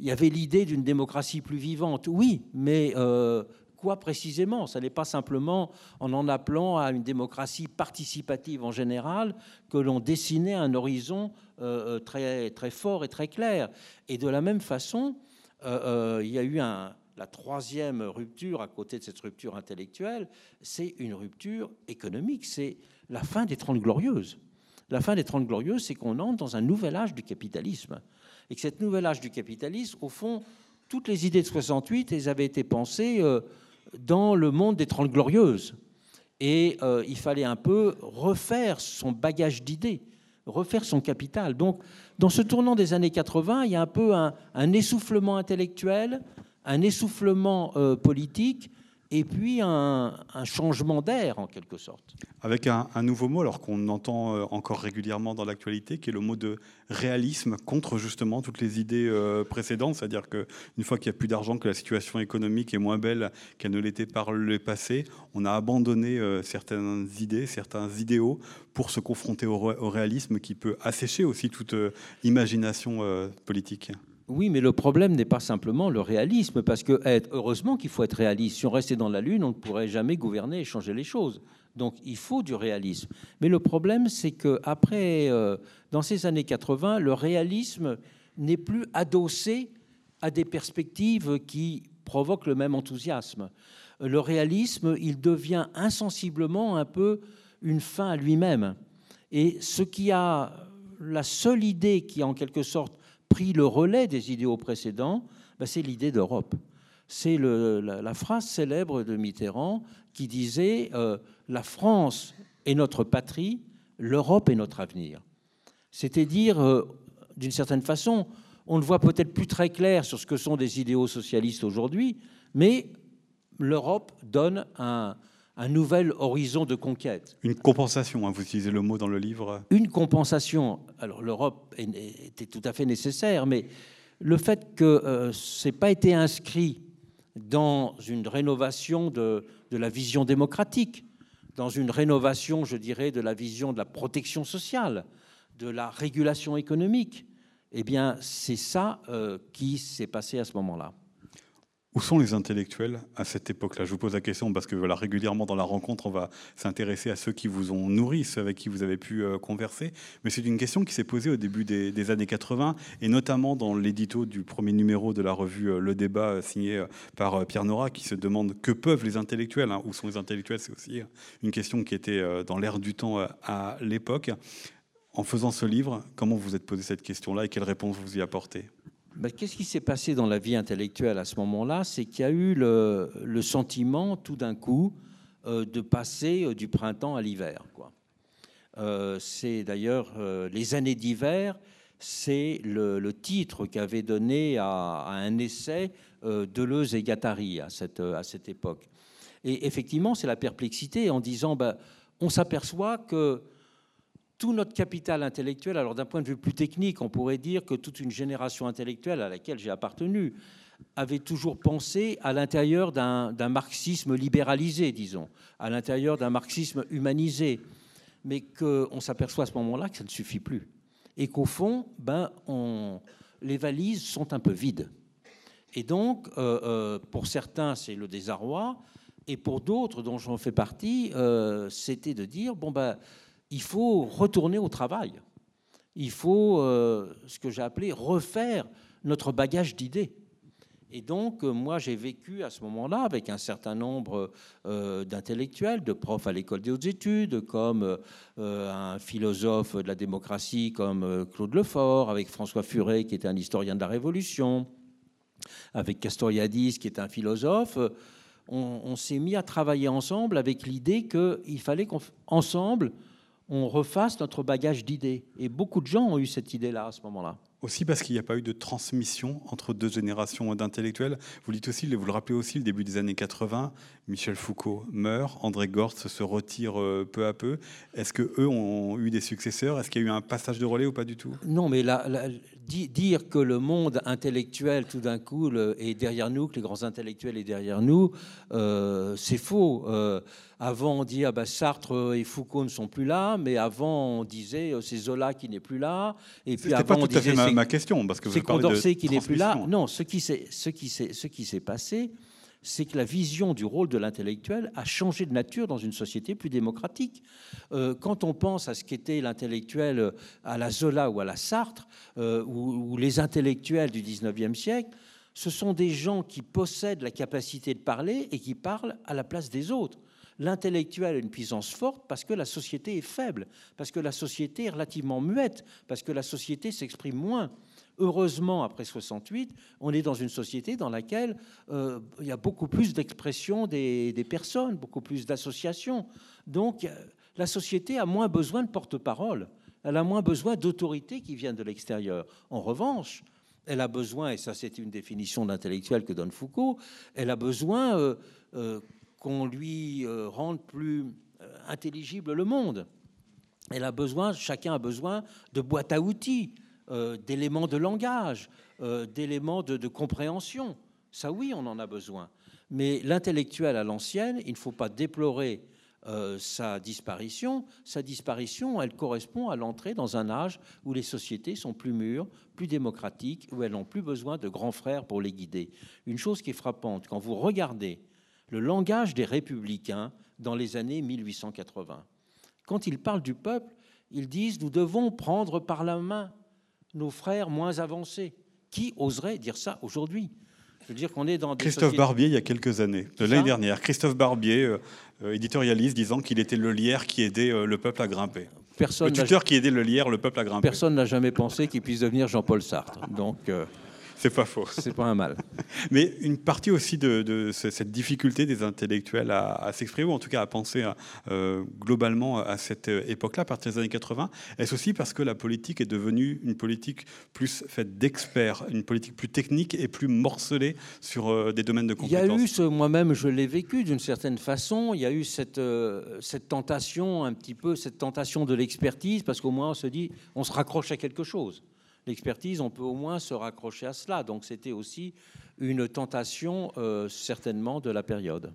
Il y avait l'idée d'une démocratie plus vivante. Oui, mais euh, quoi précisément? Ce n'est pas simplement en en appelant à une démocratie participative en général que l'on dessinait un horizon euh, euh, très, très fort et très clair. Et de la même façon, il y a eu la troisième rupture à côté de cette rupture intellectuelle, c'est une rupture économique, c'est la fin des Trente Glorieuses. La fin des Trente Glorieuses, c'est qu'on entre dans un nouvel âge du capitalisme et que cette nouvel âge du capitalisme, au fond, toutes les idées de 68, elles avaient été pensées euh, dans le monde des Trente Glorieuses. Et euh, il fallait un peu refaire son bagage d'idées, refaire son capital. Donc, dans ce tournant des années 80, il y a un peu un, essoufflement intellectuel, un essoufflement euh, politique, et puis un, changement d'air en quelque sorte. Avec un, nouveau mot, alors qu'on entend euh, encore régulièrement dans l'actualité, qui est le mot de réalisme contre justement toutes les idées euh, précédentes, c'est-à-dire qu'une fois qu'il n'y a plus d'argent, que la situation économique est moins belle qu'elle ne l'était par le passé, on a abandonné euh, certaines idées, certains idéaux pour se confronter au, au réalisme qui peut assécher aussi toute imagination politique. Oui, mais le problème n'est pas simplement le réalisme, parce que heureusement qu'il faut être réaliste. Si on restait dans la Lune, on ne pourrait jamais gouverner et changer les choses. Donc il faut du réalisme. Mais le problème, c'est que après, euh, dans ces années 80, le réalisme n'est plus adossé à des perspectives qui provoquent le même enthousiasme. Le réalisme, il devient insensiblement un peu une fin à lui-même. Et ce qui a la seule idée qui, en quelque sorte, pris le relais des idéaux précédents, ben, c'est l'idée d'Europe. C'est la, phrase célèbre de Mitterrand qui disait euh, La France est notre patrie, l'Europe est notre avenir. C'était dire, euh, d'une certaine façon, on ne voit peut-être plus très clair sur ce que sont des idéaux socialistes aujourd'hui, mais l'Europe donne un, un nouvel horizon de conquête. Une compensation, hein, vous utilisez le mot dans le livre. Une compensation. Alors l'Europe était tout à fait nécessaire, mais le fait que euh, ce n'ait pas été inscrit dans une rénovation de, de, la vision démocratique, dans une rénovation, je dirais, de la vision de la protection sociale, de la régulation économique, eh bien c'est ça euh, qui s'est passé à ce moment-là. Où sont les intellectuels à cette époque-là? Je vous pose la question parce que voilà, régulièrement dans la rencontre, on va s'intéresser à ceux qui vous ont nourri, ceux avec qui vous avez pu euh, converser. Mais c'est une question qui s'est posée au début des, années 80 et notamment dans l'édito du premier numéro de la revue euh, Le Débat euh, signé par Pierre Nora qui se demande que peuvent les intellectuels hein, Où sont les intellectuels? C'est aussi une question qui était dans l'air du temps à l'époque. En faisant ce livre, comment vous vous êtes posé cette question-là et quelles réponses vous y apportez? Ben, qu'est-ce qui s'est passé dans la vie intellectuelle à ce moment-là? C'est qu'il y a eu le, sentiment, tout d'un coup, euh, de passer euh, du printemps à l'hiver. Euh, c'est d'ailleurs les années d'hiver, c'est le, titre qu'avait donné à, un essai Deleuze et Gattari à cette, époque. Et effectivement, c'est la perplexité en disant, ben, on s'aperçoit que tout notre capital intellectuel, alors d'un point de vue plus technique, on pourrait dire que toute une génération intellectuelle à laquelle j'ai appartenu avait toujours pensé à l'intérieur d'un marxisme libéralisé, disons, à l'intérieur d'un marxisme humanisé, mais qu'on s'aperçoit à ce moment-là que ça ne suffit plus. Et qu'au fond, ben, les valises sont un peu vides. Et donc, euh, euh, pour certains, c'est le désarroi, et pour d'autres, dont j'en fais partie, euh, c'était de dire, bon, ben, il faut retourner au travail. Il faut, euh, ce que j'ai appelé, refaire notre bagage d'idées. Et donc, euh, moi, j'ai vécu à ce moment-là avec un certain nombre euh, d'intellectuels, de profs à l'école des hautes études, comme un philosophe de la démocratie comme Claude Lefort, avec François Furet, qui était un historien de la Révolution, avec Castoriadis, qui est un philosophe. On, on s'est mis à travailler ensemble avec l'idée qu'il fallait qu'ensemble, on refasse notre bagage d'idées. Et beaucoup de gens ont eu cette idée-là à ce moment-là. Aussi parce qu'il n'y a pas eu de transmission entre deux générations d'intellectuels. Vous dites aussi, vous le rappelez aussi, le début des années 80, Michel Foucault meurt, André Gortz se retire euh, peu à peu. Est-ce que eux ont eu des successeurs? Est-ce qu'il y a eu un passage de relais ou pas du tout? Non, mais dire que le monde intellectuel tout d'un coup est derrière nous, que les grands intellectuels est derrière nous, euh, c'est faux. Euh, avant, on dit ah ben, Sartre et Foucault ne sont plus là, mais avant, on disait c'est Zola qui n'est plus là. Et puis avant, pas tout on disait, à fait ma, question, parce que c'est Condorcet qui n'est plus là. Non, ce qui s'est passé, c'est que la vision du rôle de l'intellectuel a changé de nature dans une société plus démocratique. Euh, quand on pense à ce qu'était l'intellectuel euh, à la Zola ou à la Sartre, euh, ou, les intellectuels du 19e siècle, ce sont des gens qui possèdent la capacité de parler et qui parlent à la place des autres. L'intellectuel a une puissance forte parce que la société est faible, parce que la société est relativement muette, parce que la société s'exprime moins. Heureusement, après 68, on est dans une société dans laquelle euh, il y a beaucoup plus d'expression des, personnes, beaucoup plus d'associations. Donc, euh, la société a moins besoin de porte-parole. Elle a moins besoin d'autorités qui viennent de l'extérieur. En revanche, elle a besoin, et ça c'est une définition d'intellectuel que donne Foucault, elle a besoin euh, qu'on lui rende plus intelligible le monde. Elle a besoin, chacun a besoin de boîtes à outils. Euh, d'éléments de langage, euh, d'éléments de, compréhension. Ça, oui, on en a besoin. Mais l'intellectuel à l'ancienne, il ne faut pas déplorer euh, sa disparition. Sa disparition, elle correspond à l'entrée dans un âge où les sociétés sont plus mûres, plus démocratiques, où elles n'ont plus besoin de grands frères pour les guider. Une chose qui est frappante, quand vous regardez le langage des républicains dans les années 1880, quand ils parlent du peuple, ils disent nous devons prendre par la main nos frères moins avancés. Qui oserait dire ça aujourd'hui? Je veux dire qu'on est dans Christophe Barbier, il y a quelques années, de l'année dernière. Christophe Barbier, euh, euh, éditorialiste, disant qu'il était le lierre qui aidait euh, le peuple à grimper. Personne le tuteur qui aidait le lierre, le peuple à grimper. Personne n'a jamais pensé qu'il puisse devenir Jean-Paul Sartre. Donc. C'est pas faux. C'est pas un mal. Mais une partie aussi de, cette difficulté des intellectuels à, s'exprimer, ou en tout cas à penser euh, globalement à cette époque-là, à partir des années 80, est-ce aussi parce que la politique est devenue une politique plus faite d'experts, une politique plus technique et plus morcelée sur euh, des domaines de compétences Il y a eu, ce, moi-même je l'ai vécu d'une certaine façon, il y a eu cette, euh, cette tentation, un petit peu, cette tentation de l'expertise, parce qu'au moins on se dit, on se raccroche à quelque chose l'expertise, on peut au moins se raccrocher à cela. Donc c'était aussi une tentation euh, certainement de la période.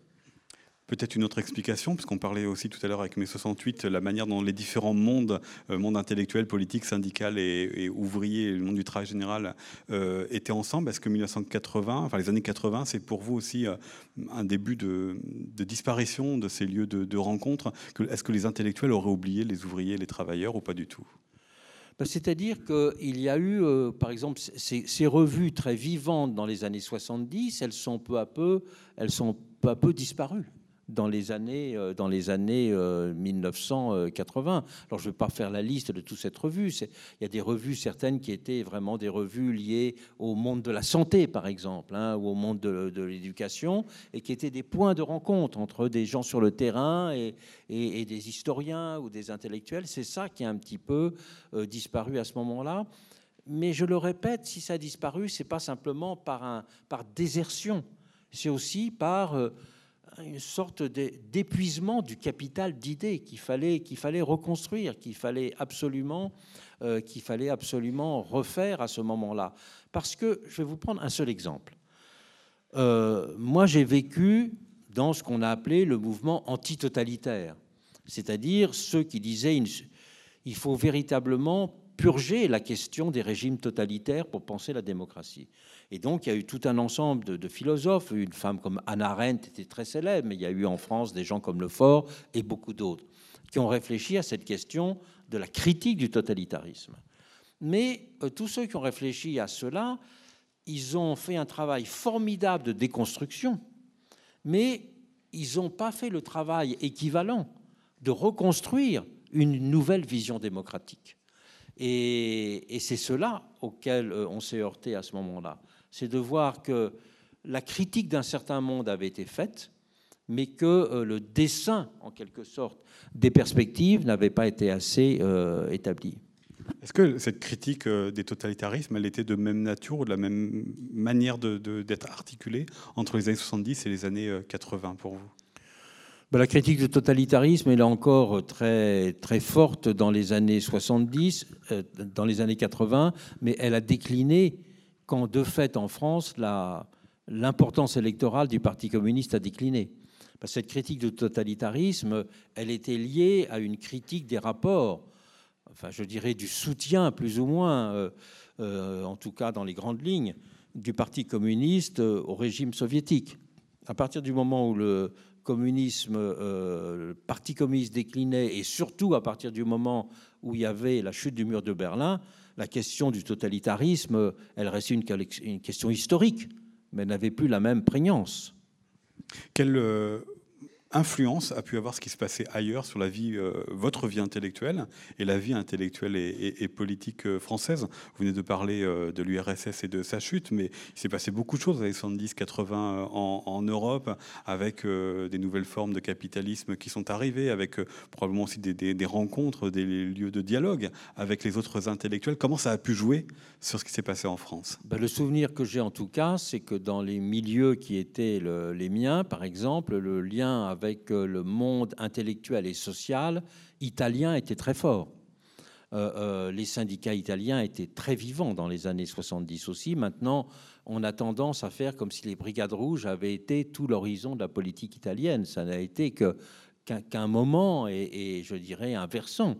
Peut-être une autre explication, puisqu'on parlait aussi tout à l'heure avec mes 68, la manière dont les différents mondes, euh, monde intellectuel, politique, syndical et, ouvrier, le monde du travail général, euh, étaient ensemble. Est-ce que 1980, enfin les années 80, c'est pour vous aussi un début de, disparition de ces lieux de, de rencontre Est-ce que les intellectuels auraient oublié les ouvriers, les travailleurs ou pas du tout? C'est-à-dire qu'il y a eu, euh, par exemple, ces, revues très vivantes dans les années 70, elles sont peu à peu, elles sont peu à peu disparues dans les années, euh, dans les années 1980. Euh, Alors, je ne vais pas faire la liste de toute cette revue. Il y a des revues, certaines, qui étaient vraiment des revues liées au monde de la santé, par exemple, hein, ou au monde de, l'éducation, et qui étaient des points de rencontre entre des gens sur le terrain et, des historiens ou des intellectuels. C'est ça qui a un petit peu euh, disparu à ce moment-là. Mais je le répète, si ça a disparu, c'est pas simplement par, un, par désertion, c'est aussi par une sorte d'épuisement du capital d'idées qu'il fallait, fallait reconstruire, qu'il fallait absolument, euh, fallait absolument refaire à ce moment-là. Parce que je vais vous prendre un seul exemple. Euh, moi, j'ai vécu dans ce qu'on a appelé le mouvement antitotalitaire, c'est-à-dire ceux qui disaient il faut véritablement purger la question des régimes totalitaires pour penser la démocratie. Et donc, il y a eu tout un ensemble de, philosophes. Une femme comme Anna Arendt était très célèbre, mais il y a eu en France des gens comme Lefort et beaucoup d'autres qui ont réfléchi à cette question de la critique du totalitarisme. Mais euh, tous ceux qui ont réfléchi à cela, ils ont fait un travail formidable de déconstruction, mais ils n'ont pas fait le travail équivalent de reconstruire une nouvelle vision démocratique. Et, c'est cela auquel euh, on s'est heurté à ce moment-là. C'est de voir que la critique d'un certain monde avait été faite, mais que euh, le dessin, en quelque sorte, des perspectives n'avait pas été assez euh, établi. Est-ce que cette critique des totalitarismes, elle était de même nature ou de la même manière d'être articulée entre les années 70 et les années 80 pour vous? Bah, la critique du totalitarisme est là encore très, très forte dans les années 70, euh, dans les années 80, mais elle a décliné quand, de fait, en France, l'importance électorale du Parti communiste a décliné. cette critique du totalitarisme, elle était liée à une critique des rapports, enfin, je dirais du soutien, plus ou moins, euh, euh, en tout cas dans les grandes lignes, du Parti communiste au régime soviétique. À partir du moment où le communisme, euh, le Parti communiste déclinait, et surtout à partir du moment où il y avait la chute du mur de Berlin, la question du totalitarisme, elle restait une, question historique, mais n'avait plus la même prégnance. Euh, influence a pu avoir ce qui se passait ailleurs sur la vie, euh, votre vie intellectuelle et la vie intellectuelle et, politique euh, française Vous venez de parler euh, de l'URSS et de sa chute, mais il s'est passé beaucoup de choses dans les 70-80 en, Europe, avec des nouvelles formes de capitalisme qui sont arrivées, avec probablement aussi des, rencontres, des lieux de dialogue avec les autres intellectuels. Comment ça a pu jouer sur ce qui s'est passé en France? Ben, Le souvenir que j'ai en tout cas, c'est que dans les milieux qui étaient les miens, par exemple, le lien avec avec euh, le monde intellectuel et social italien était très fort. Euh, euh, les syndicats italiens étaient très vivants dans les années 70 aussi. Maintenant, on a tendance à faire comme si les brigades rouges avaient été tout l'horizon de la politique italienne. Ça n'a été qu'un moment et, et, je dirais un versant.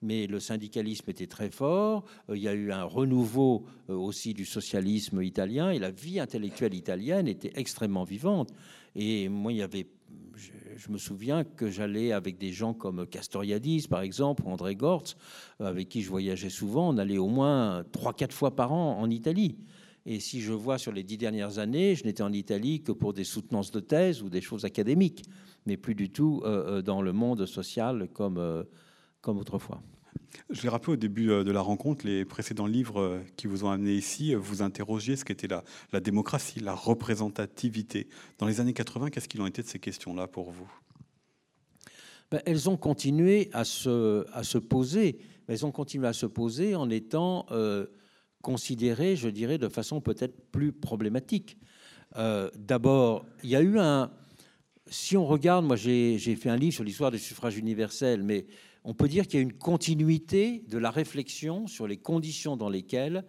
Mais le syndicalisme était très fort. Il y a eu un renouveau aussi du socialisme italien et la vie intellectuelle italienne était extrêmement vivante. Et moi, il y avait je, me souviens que j'allais avec des gens comme Castoriadis, par exemple, André Gortz, avec qui je voyageais souvent. On allait au moins 3-4 fois par an en Italie. Et si je vois sur les dix dernières années, je n'étais en Italie que pour des soutenances de thèse ou des choses académiques, mais plus du tout euh, euh, dans le monde social comme, euh, comme autrefois. Je l'ai rappelé au début euh, de la rencontre, les précédents livres euh, qui vous ont amené ici, euh, vous interrogiez ce qu'était la, la démocratie, la représentativité. Dans les années 80, qu'est-ce qu'il en était de ces questions-là pour vous? Ben, Elles ont continué à se, à se poser. Elles ont continué à se poser en étant considérées, je dirais, de façon peut-être plus problématique. D'abord, il y a eu un... Si on regarde, moi j'ai fait un livre sur l'histoire du suffrage universel, mais on peut dire qu'il y a une continuité de la réflexion sur les conditions dans lesquelles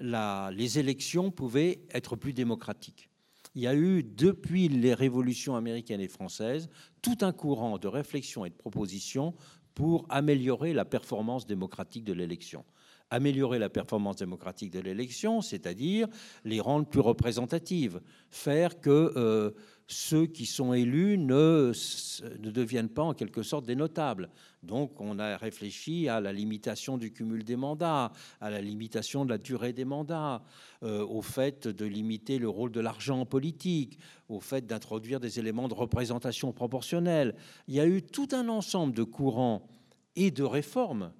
les élections pouvaient être plus démocratiques. Il y a eu, depuis les révolutions américaines et françaises, tout un courant de réflexion et de propositions pour améliorer la performance démocratique de l'élection améliorer la performance démocratique de l'élection, c'est-à-dire les rendre plus représentatives, faire que euh, ceux qui sont élus ne, ne deviennent pas en quelque sorte des notables. Donc on a réfléchi à la limitation du cumul des mandats, à la limitation de la durée des mandats, euh, au fait de limiter le rôle de l'argent en politique, au fait d'introduire des éléments de représentation proportionnelle. Il y a eu tout un ensemble de courants et de réformes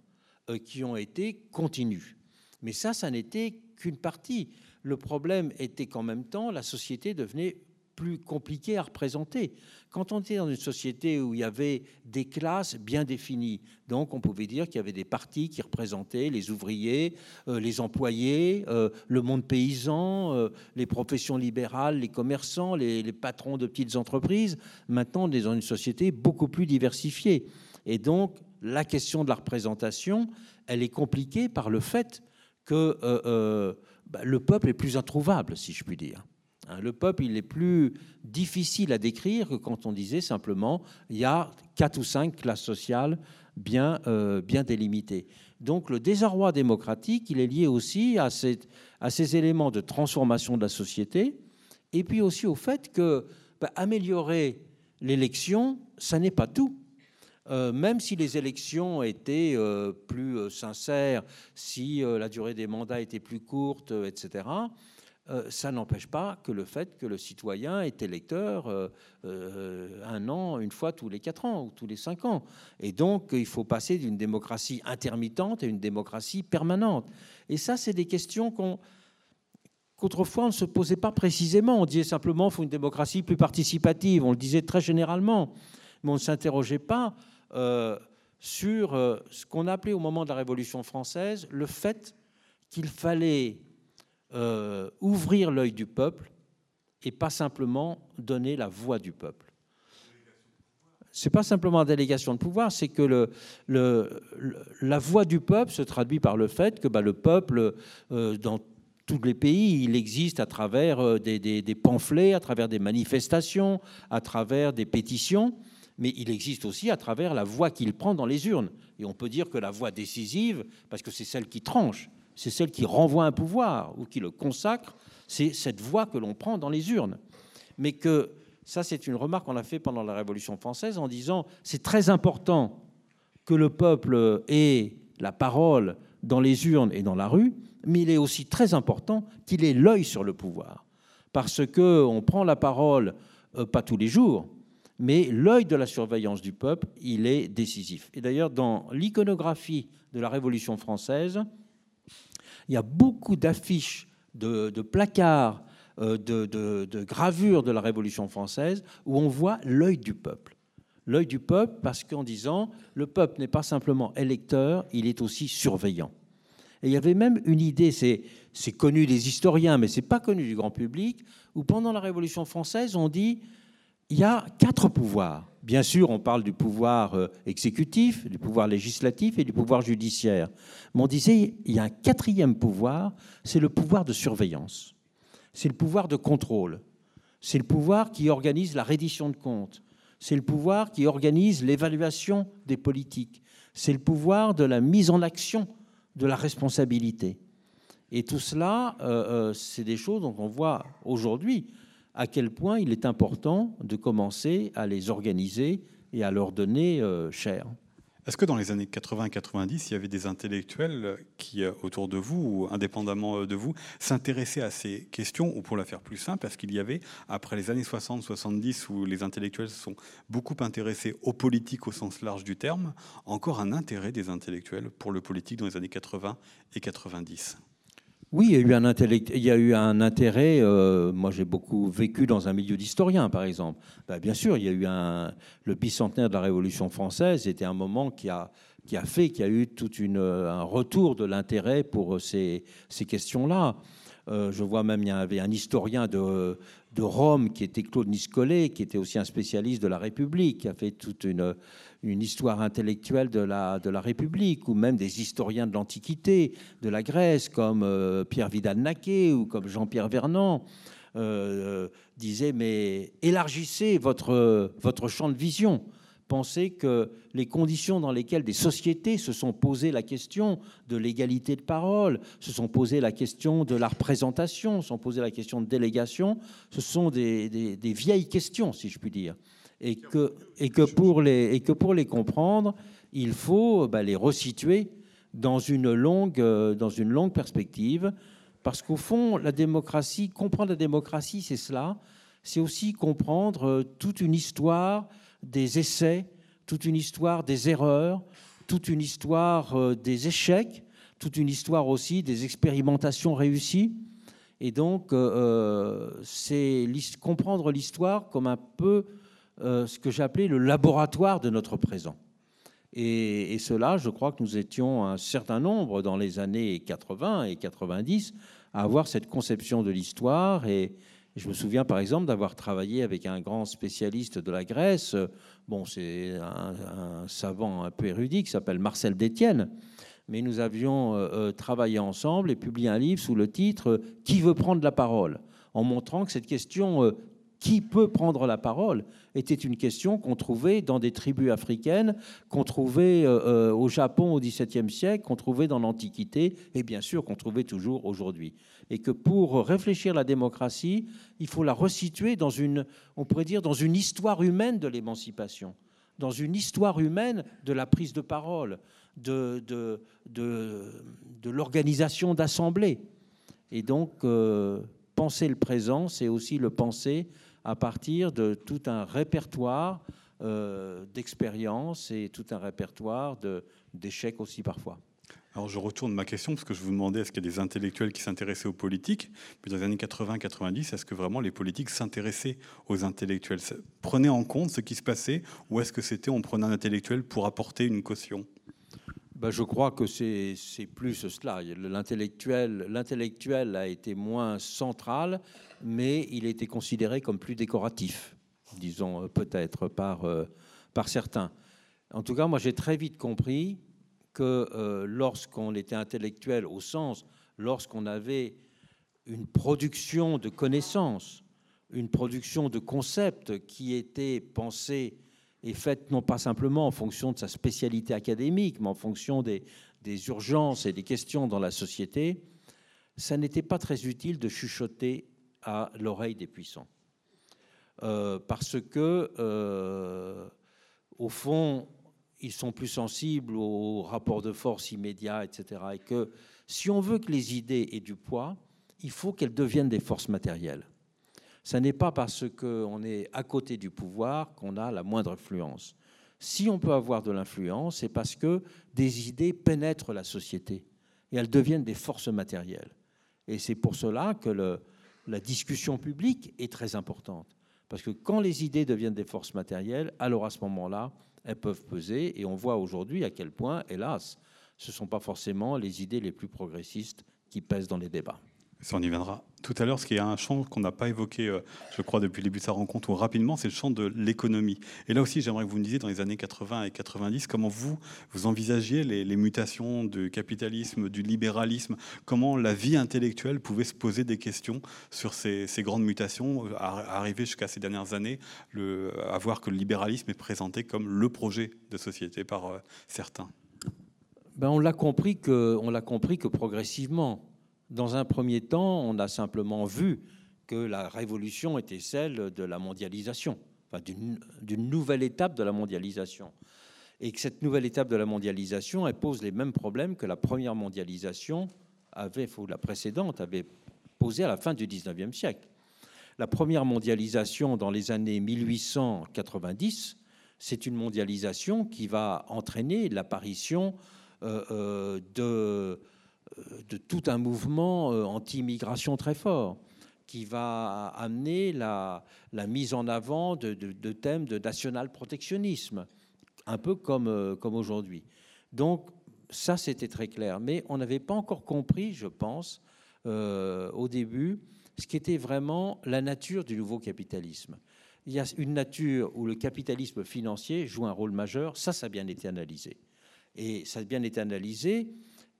euh, qui ont été continues. Mais ça, ça n'était qu'une partie. Le problème était qu'en même temps, la société devenait plus compliqué à représenter. Quand on était dans une société où il y avait des classes bien définies, donc on pouvait dire qu'il y avait des partis qui représentaient les ouvriers, euh, les employés, euh, le monde paysan, euh, les professions libérales, les commerçants, les, patrons de petites entreprises. Maintenant, on est dans une société beaucoup plus diversifiée. Et donc, la question de la représentation, elle est compliquée par le fait que bah, le peuple est plus introuvable, si je puis dire. Hein, le peuple, il est plus difficile à décrire que quand on disait simplement il y a quatre ou cinq classes sociales bien, euh, bien délimitées. Donc le désarroi démocratique, il est lié aussi à ces, éléments de transformation de la société et puis aussi au fait que bah, améliorer l'élection, ça n'est pas tout. Euh, même si les élections étaient euh, plus sincères, si la durée des mandats était plus courte, etc., euh, ça n'empêche pas que le fait que le citoyen est électeur euh, euh, un an, une fois tous les quatre ans ou tous les cinq ans. Et donc, il faut passer d'une démocratie intermittente à une démocratie permanente. Et ça, c'est des questions qu'autrefois on ne se posait pas précisément. On disait simplement qu'il faut une démocratie plus participative. On le disait très généralement. Mais on ne s'interrogeait pas sur ce qu'on appelait au moment de la Révolution française le fait qu'il fallait euh, ouvrir l'œil du peuple et pas simplement donner la voix du peuple. C'est pas simplement une délégation de pouvoir, c'est que la voix du peuple se traduit par le fait que bah, le peuple, euh, dans tous les pays, il existe à travers euh, des, des, des, pamphlets, à travers des manifestations, à travers des pétitions, mais il existe aussi à travers la voix qu'il prend dans les urnes. Et on peut dire que la voix décisive, parce que c'est celle qui tranche, c'est celle qui renvoie un pouvoir ou qui le consacre, c'est cette voix que l'on prend dans les urnes. Mais que ça, c'est une remarque qu'on a fait pendant la Révolution française en disant c'est très important que le peuple ait la parole dans les urnes et dans la rue, mais il est aussi très important qu'il ait l'œil sur le pouvoir. Parce qu'on prend la parole, euh, pas tous les jours, mais l'œil de la surveillance du peuple, il est décisif. Et d'ailleurs, dans l'iconographie de la Révolution française, il y a beaucoup d'affiches, de, placards, euh, de, gravures de la Révolution française où on voit l'œil du peuple. L'œil du peuple parce qu'en disant, le peuple n'est pas simplement électeur, il est aussi surveillant. Et il y avait même une idée, c'est connu des historiens, mais c'est pas connu du grand public, où pendant la Révolution française, on dit il y a quatre pouvoirs. Bien sûr, on parle du pouvoir euh, exécutif, du pouvoir législatif et du pouvoir judiciaire. Mais on disait, il y a un quatrième pouvoir, c'est le pouvoir de surveillance. C'est le pouvoir de contrôle. C'est le pouvoir qui organise la reddition de comptes. C'est le pouvoir qui organise l'évaluation des politiques. C'est le pouvoir de la mise en action de la responsabilité. Et tout cela, euh, euh, c'est des choses dont on voit aujourd'hui à quel point il est important de commencer à les organiser et à leur donner euh, cher. Est-ce que dans les années 80-90, il y avait des intellectuels qui, euh, autour de vous, ou indépendamment euh, de vous, s'intéressaient à ces questions, ou pour la faire plus simple, parce qu'il y avait, après les années 60-70, où les intellectuels sont beaucoup intéressés aux politiques au sens large du terme, encore un intérêt des intellectuels pour le politique dans les années 80 et 90 oui, il y a eu un, intérêt. Euh, moi, j'ai beaucoup vécu dans un milieu d'historiens, par exemple. Ben, bien sûr, il y a eu le bicentenaire de la Révolution française. C'était un moment qui a, fait qu'il y a eu tout un retour de l'intérêt pour ces, ces questions-là. Euh, je vois même il y avait un historien de, de Rome qui était Claude Niscolet, qui était aussi un spécialiste de la République, qui a fait toute une une histoire intellectuelle de la, République, ou même des historiens de l'Antiquité, de la Grèce, comme euh, Pierre Vidal-Naquet ou comme Jean-Pierre Vernant, euh, disaient, mais élargissez votre, champ de vision. Pensez que les conditions dans lesquelles des sociétés se sont posées la question de l'égalité de parole, se sont posées la question de la représentation, se sont posées la question de délégation, ce sont des vieilles questions, si je puis dire et que, pour, les, comprendre, il faut bah, les resituer dans une longue, euh, dans une longue perspective, parce qu'au fond, comprendre la démocratie, c'est cela, c'est aussi comprendre euh, toute une histoire des essais, toute une histoire des erreurs, toute une histoire euh, des échecs, toute une histoire aussi des expérimentations réussies. Et donc, c'est comprendre l'histoire comme un peu euh, ce que j'appelais le laboratoire de notre présent. Et, cela, je crois que nous étions un certain nombre dans les années 80 et 90 à avoir cette conception de l'histoire. Et, je me souviens par exemple d'avoir travaillé avec un grand spécialiste de la Grèce. Bon, c'est un, savant un peu érudit qui s'appelle Marcel Détienne. Mais nous avions euh, euh, travaillé ensemble et publié un livre sous le titre Qui veut prendre la parole? en montrant que cette question qui peut prendre la parole était une question qu'on trouvait dans des tribus africaines, qu'on trouvait euh, euh, au Japon au XVIIe siècle, qu'on trouvait dans l'Antiquité et bien sûr qu'on trouvait toujours aujourd'hui. Et que pour réfléchir la démocratie, il faut la resituer dans une, on pourrait dire, dans une histoire humaine de l'émancipation, dans une histoire humaine de la prise de parole, de, de, de, l'organisation d'assemblées. Et donc, euh, penser le présent, c'est aussi le penser à partir de tout un répertoire euh, d'expériences et tout un répertoire d'échecs aussi parfois. Alors je retourne ma question parce que je vous demandais est-ce qu'il y a des intellectuels qui s'intéressaient aux politiques? Puis dans les années 80-90, est-ce que vraiment les politiques s'intéressaient aux intellectuels? Prenaient en compte ce qui se passait ou est-ce que c'était on prenait un intellectuel pour apporter une caution? Ben, je crois que c'est plus cela. L'intellectuel a été moins central, mais il été considéré comme plus décoratif, disons euh, peut-être par, euh, par certains. En tout cas, moi j'ai très vite compris que euh, lorsqu'on était intellectuel, au sens, lorsqu'on avait une production de connaissances, une production de concepts qui était pensée et faite non pas simplement en fonction de sa spécialité académique, mais en fonction des, urgences et des questions dans la société, ça n'était pas très utile de chuchoter à l'oreille des puissants. Euh, parce que, euh, au fond, ils sont plus sensibles aux rapports de force immédiats, etc. Et que si on veut que les idées aient du poids, il faut qu'elles deviennent des forces matérielles. Ce n'est pas parce qu'on est à côté du pouvoir qu'on a la moindre influence. Si on peut avoir de l'influence, c'est parce que des idées pénètrent la société et elles deviennent des forces matérielles. Et c'est pour cela que la discussion publique est très importante. Parce que quand les idées deviennent des forces matérielles, alors à ce moment-là, elles peuvent peser. Et on voit aujourd'hui à quel point, hélas, ce ne sont pas forcément les idées les plus progressistes qui pèsent dans les débats. Ça, on y viendra tout à l'heure. Ce qui est un champ qu'on n'a pas évoqué, euh, je crois, depuis le début de sa rencontre ou rapidement, c'est le champ de l'économie. Et là aussi, j'aimerais que vous me disiez, dans les années 80 et 90, comment vous, vous envisagiez les, mutations du capitalisme, du libéralisme, comment la vie intellectuelle pouvait se poser des questions sur ces, grandes mutations, euh, arriver jusqu'à ces dernières années, à voir que le libéralisme est présenté comme le projet de société par euh, certains? Ben on l'a compris on l'a compris que progressivement. Dans un premier temps, on a simplement vu que la révolution était celle de la mondialisation, enfin, d'une nouvelle étape de la mondialisation. Et que cette nouvelle étape de la mondialisation, elle pose les mêmes problèmes que la première mondialisation avait, ou la précédente, avait posé à la fin du 19e siècle. La première mondialisation dans les années 1890, c'est une mondialisation qui va entraîner l'apparition euh, euh, de de tout un mouvement euh, anti-immigration très fort qui va amener la, mise en avant de, thèmes de national-protectionnisme, un peu comme, euh, comme aujourd'hui. Donc ça, c'était très clair. Mais on n'avait pas encore compris, je pense, euh, au début, ce qui était vraiment la nature du nouveau capitalisme. Il y a une nature où le capitalisme financier joue un rôle majeur, ça, ça a bien été analysé. Et ça a bien été analysé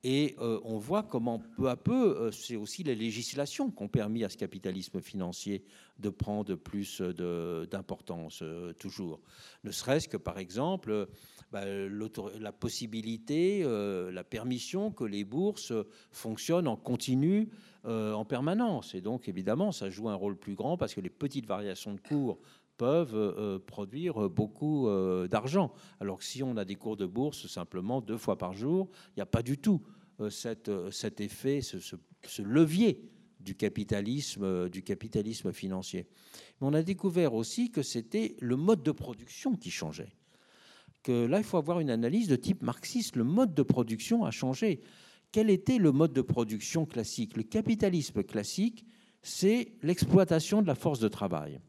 et euh, on voit comment peu à peu, euh, c'est aussi les législations qui ont permis à ce capitalisme financier de prendre plus d'importance euh, toujours. Ne serait-ce que par exemple bah, la possibilité, la permission que les bourses fonctionnent en continu en permanence. Et donc évidemment, ça joue un rôle plus grand parce que les petites variations de cours peuvent produire beaucoup d'argent. Alors que si on a des cours de bourse simplement deux fois par jour, il n'y a pas du tout cet effet, ce, levier du capitalisme, du capitalisme financier. On a découvert aussi que c'était le mode de production qui changeait. Que là, il faut avoir une analyse de type marxiste. Le mode de production a changé. Quel était le mode de production classique? Le capitalisme classique, c'est l'exploitation de la force de travail.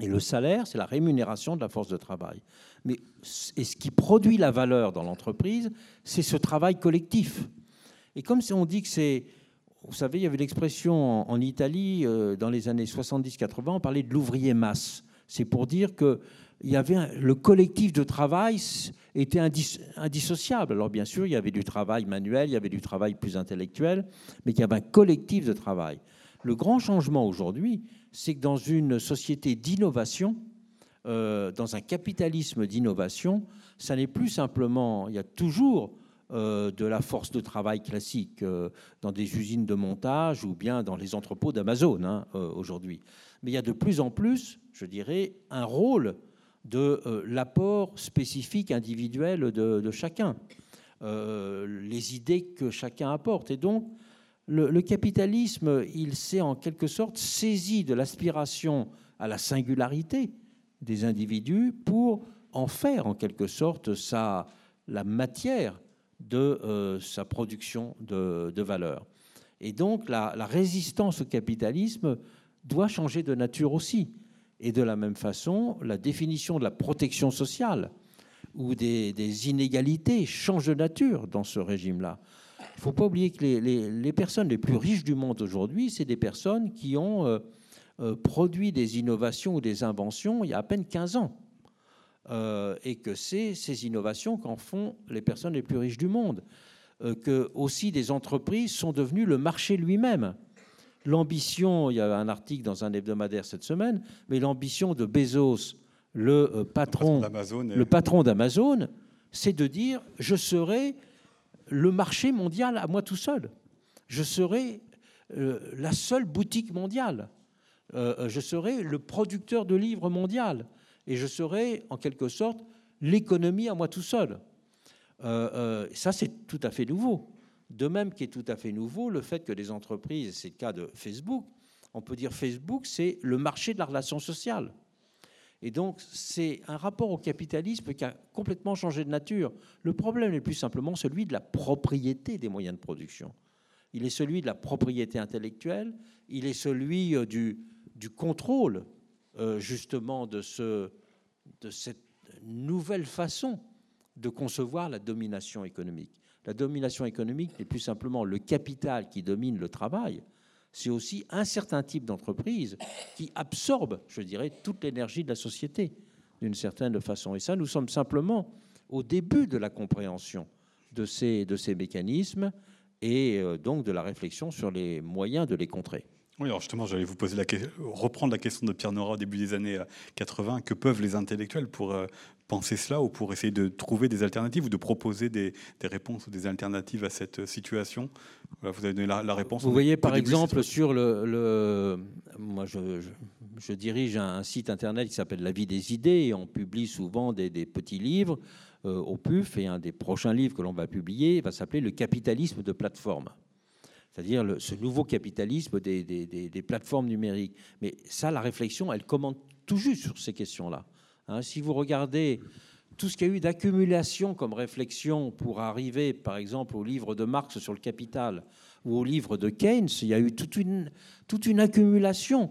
Et le salaire, c'est la rémunération de la force de travail. Mais et ce qui produit la valeur dans l'entreprise, c'est ce travail collectif. Et comme on dit que c'est... Vous savez, il y avait l'expression en, Italie, euh, dans les années 70-80, on parlait de l'ouvrier masse. C'est pour dire que il y avait le collectif de travail était indissociable. Alors bien sûr, il y avait du travail manuel, il y avait du travail plus intellectuel, mais il y avait un collectif de travail. Le grand changement aujourd'hui, c'est que dans une société d'innovation, euh, dans un capitalisme d'innovation, ça n'est plus simplement, il y a toujours euh, de la force de travail classique euh, dans des usines de montage ou bien dans les entrepôts d'Amazon hein, aujourd'hui. Mais il y a de plus en plus, je dirais, un rôle de l'apport spécifique individuel de, de chacun, les idées que chacun apporte. Et donc, le, capitalisme, il s'est en quelque sorte saisi de l'aspiration à la singularité des individus pour en faire en quelque sorte la matière de euh, sa production de, valeur. Et donc la, résistance au capitalisme doit changer de nature aussi. Et de la même façon, la définition de la protection sociale ou des inégalités change de nature dans ce régime-là. Il ne faut pas oublier que les, personnes les plus riches du monde aujourd'hui, c'est des personnes qui ont euh, euh, produit des innovations ou des inventions il y a à peine 15 ans. Euh, et que c'est ces innovations qu'en font les personnes les plus riches du monde. que aussi des entreprises sont devenues le marché lui-même. L'ambition, il y a un article dans un hebdomadaire cette semaine, mais l'ambition de Bezos, le patron, le patron d'Amazon, c'est de dire je serai le marché mondial à moi tout seul. Je serai euh, la seule boutique mondiale. Euh, je serai le producteur de livres mondial. Et je serai, en quelque sorte, l'économie à moi tout seul. Euh, ça, c'est tout à fait nouveau. De même qu'est tout à fait nouveau le fait que les entreprises, c'est le cas de Facebook, on peut dire Facebook, c'est le marché de la relation sociale. Et donc, c'est un rapport au capitalisme qui a complètement changé de nature. Le problème est plus simplement celui de la propriété des moyens de production. Il est celui de la propriété intellectuelle, il est celui euh, du, contrôle, euh, justement, de, de cette nouvelle façon de concevoir la domination économique. La domination économique n'est plus simplement le capital qui domine le travail, c'est aussi un certain type d'entreprise qui absorbe, je dirais, toute l'énergie de la société d'une certaine façon. Et ça, nous sommes simplement au début de la compréhension de ces, de ces mécanismes et euh, donc de la réflexion sur les moyens de les contrer. Oui, alors justement, j'allais vous poser la reprendre la question de Pierre Nora au début des années 80. Euh, que peuvent les intellectuels pour euh, penser cela ou pour essayer de trouver des alternatives ou de proposer des, réponses ou des alternatives à cette situation? Vous avez donné la, réponse. Vous voyez par exemple sur le, moi je, dirige un site internet qui s'appelle La vie des idées et on publie souvent des, petits livres euh, au PUF et un des prochains livres que l'on va publier va s'appeler Le capitalisme de plateforme c'est-à-dire ce nouveau capitalisme des, des, plateformes numériques. Mais ça, la réflexion, elle commente tout juste sur ces questions-là. Hein, si vous regardez tout ce qu'il y a eu d'accumulation comme réflexion pour arriver, par exemple, au livre de Marx sur le capital ou au livre de Keynes, il y a eu toute une, toute une accumulation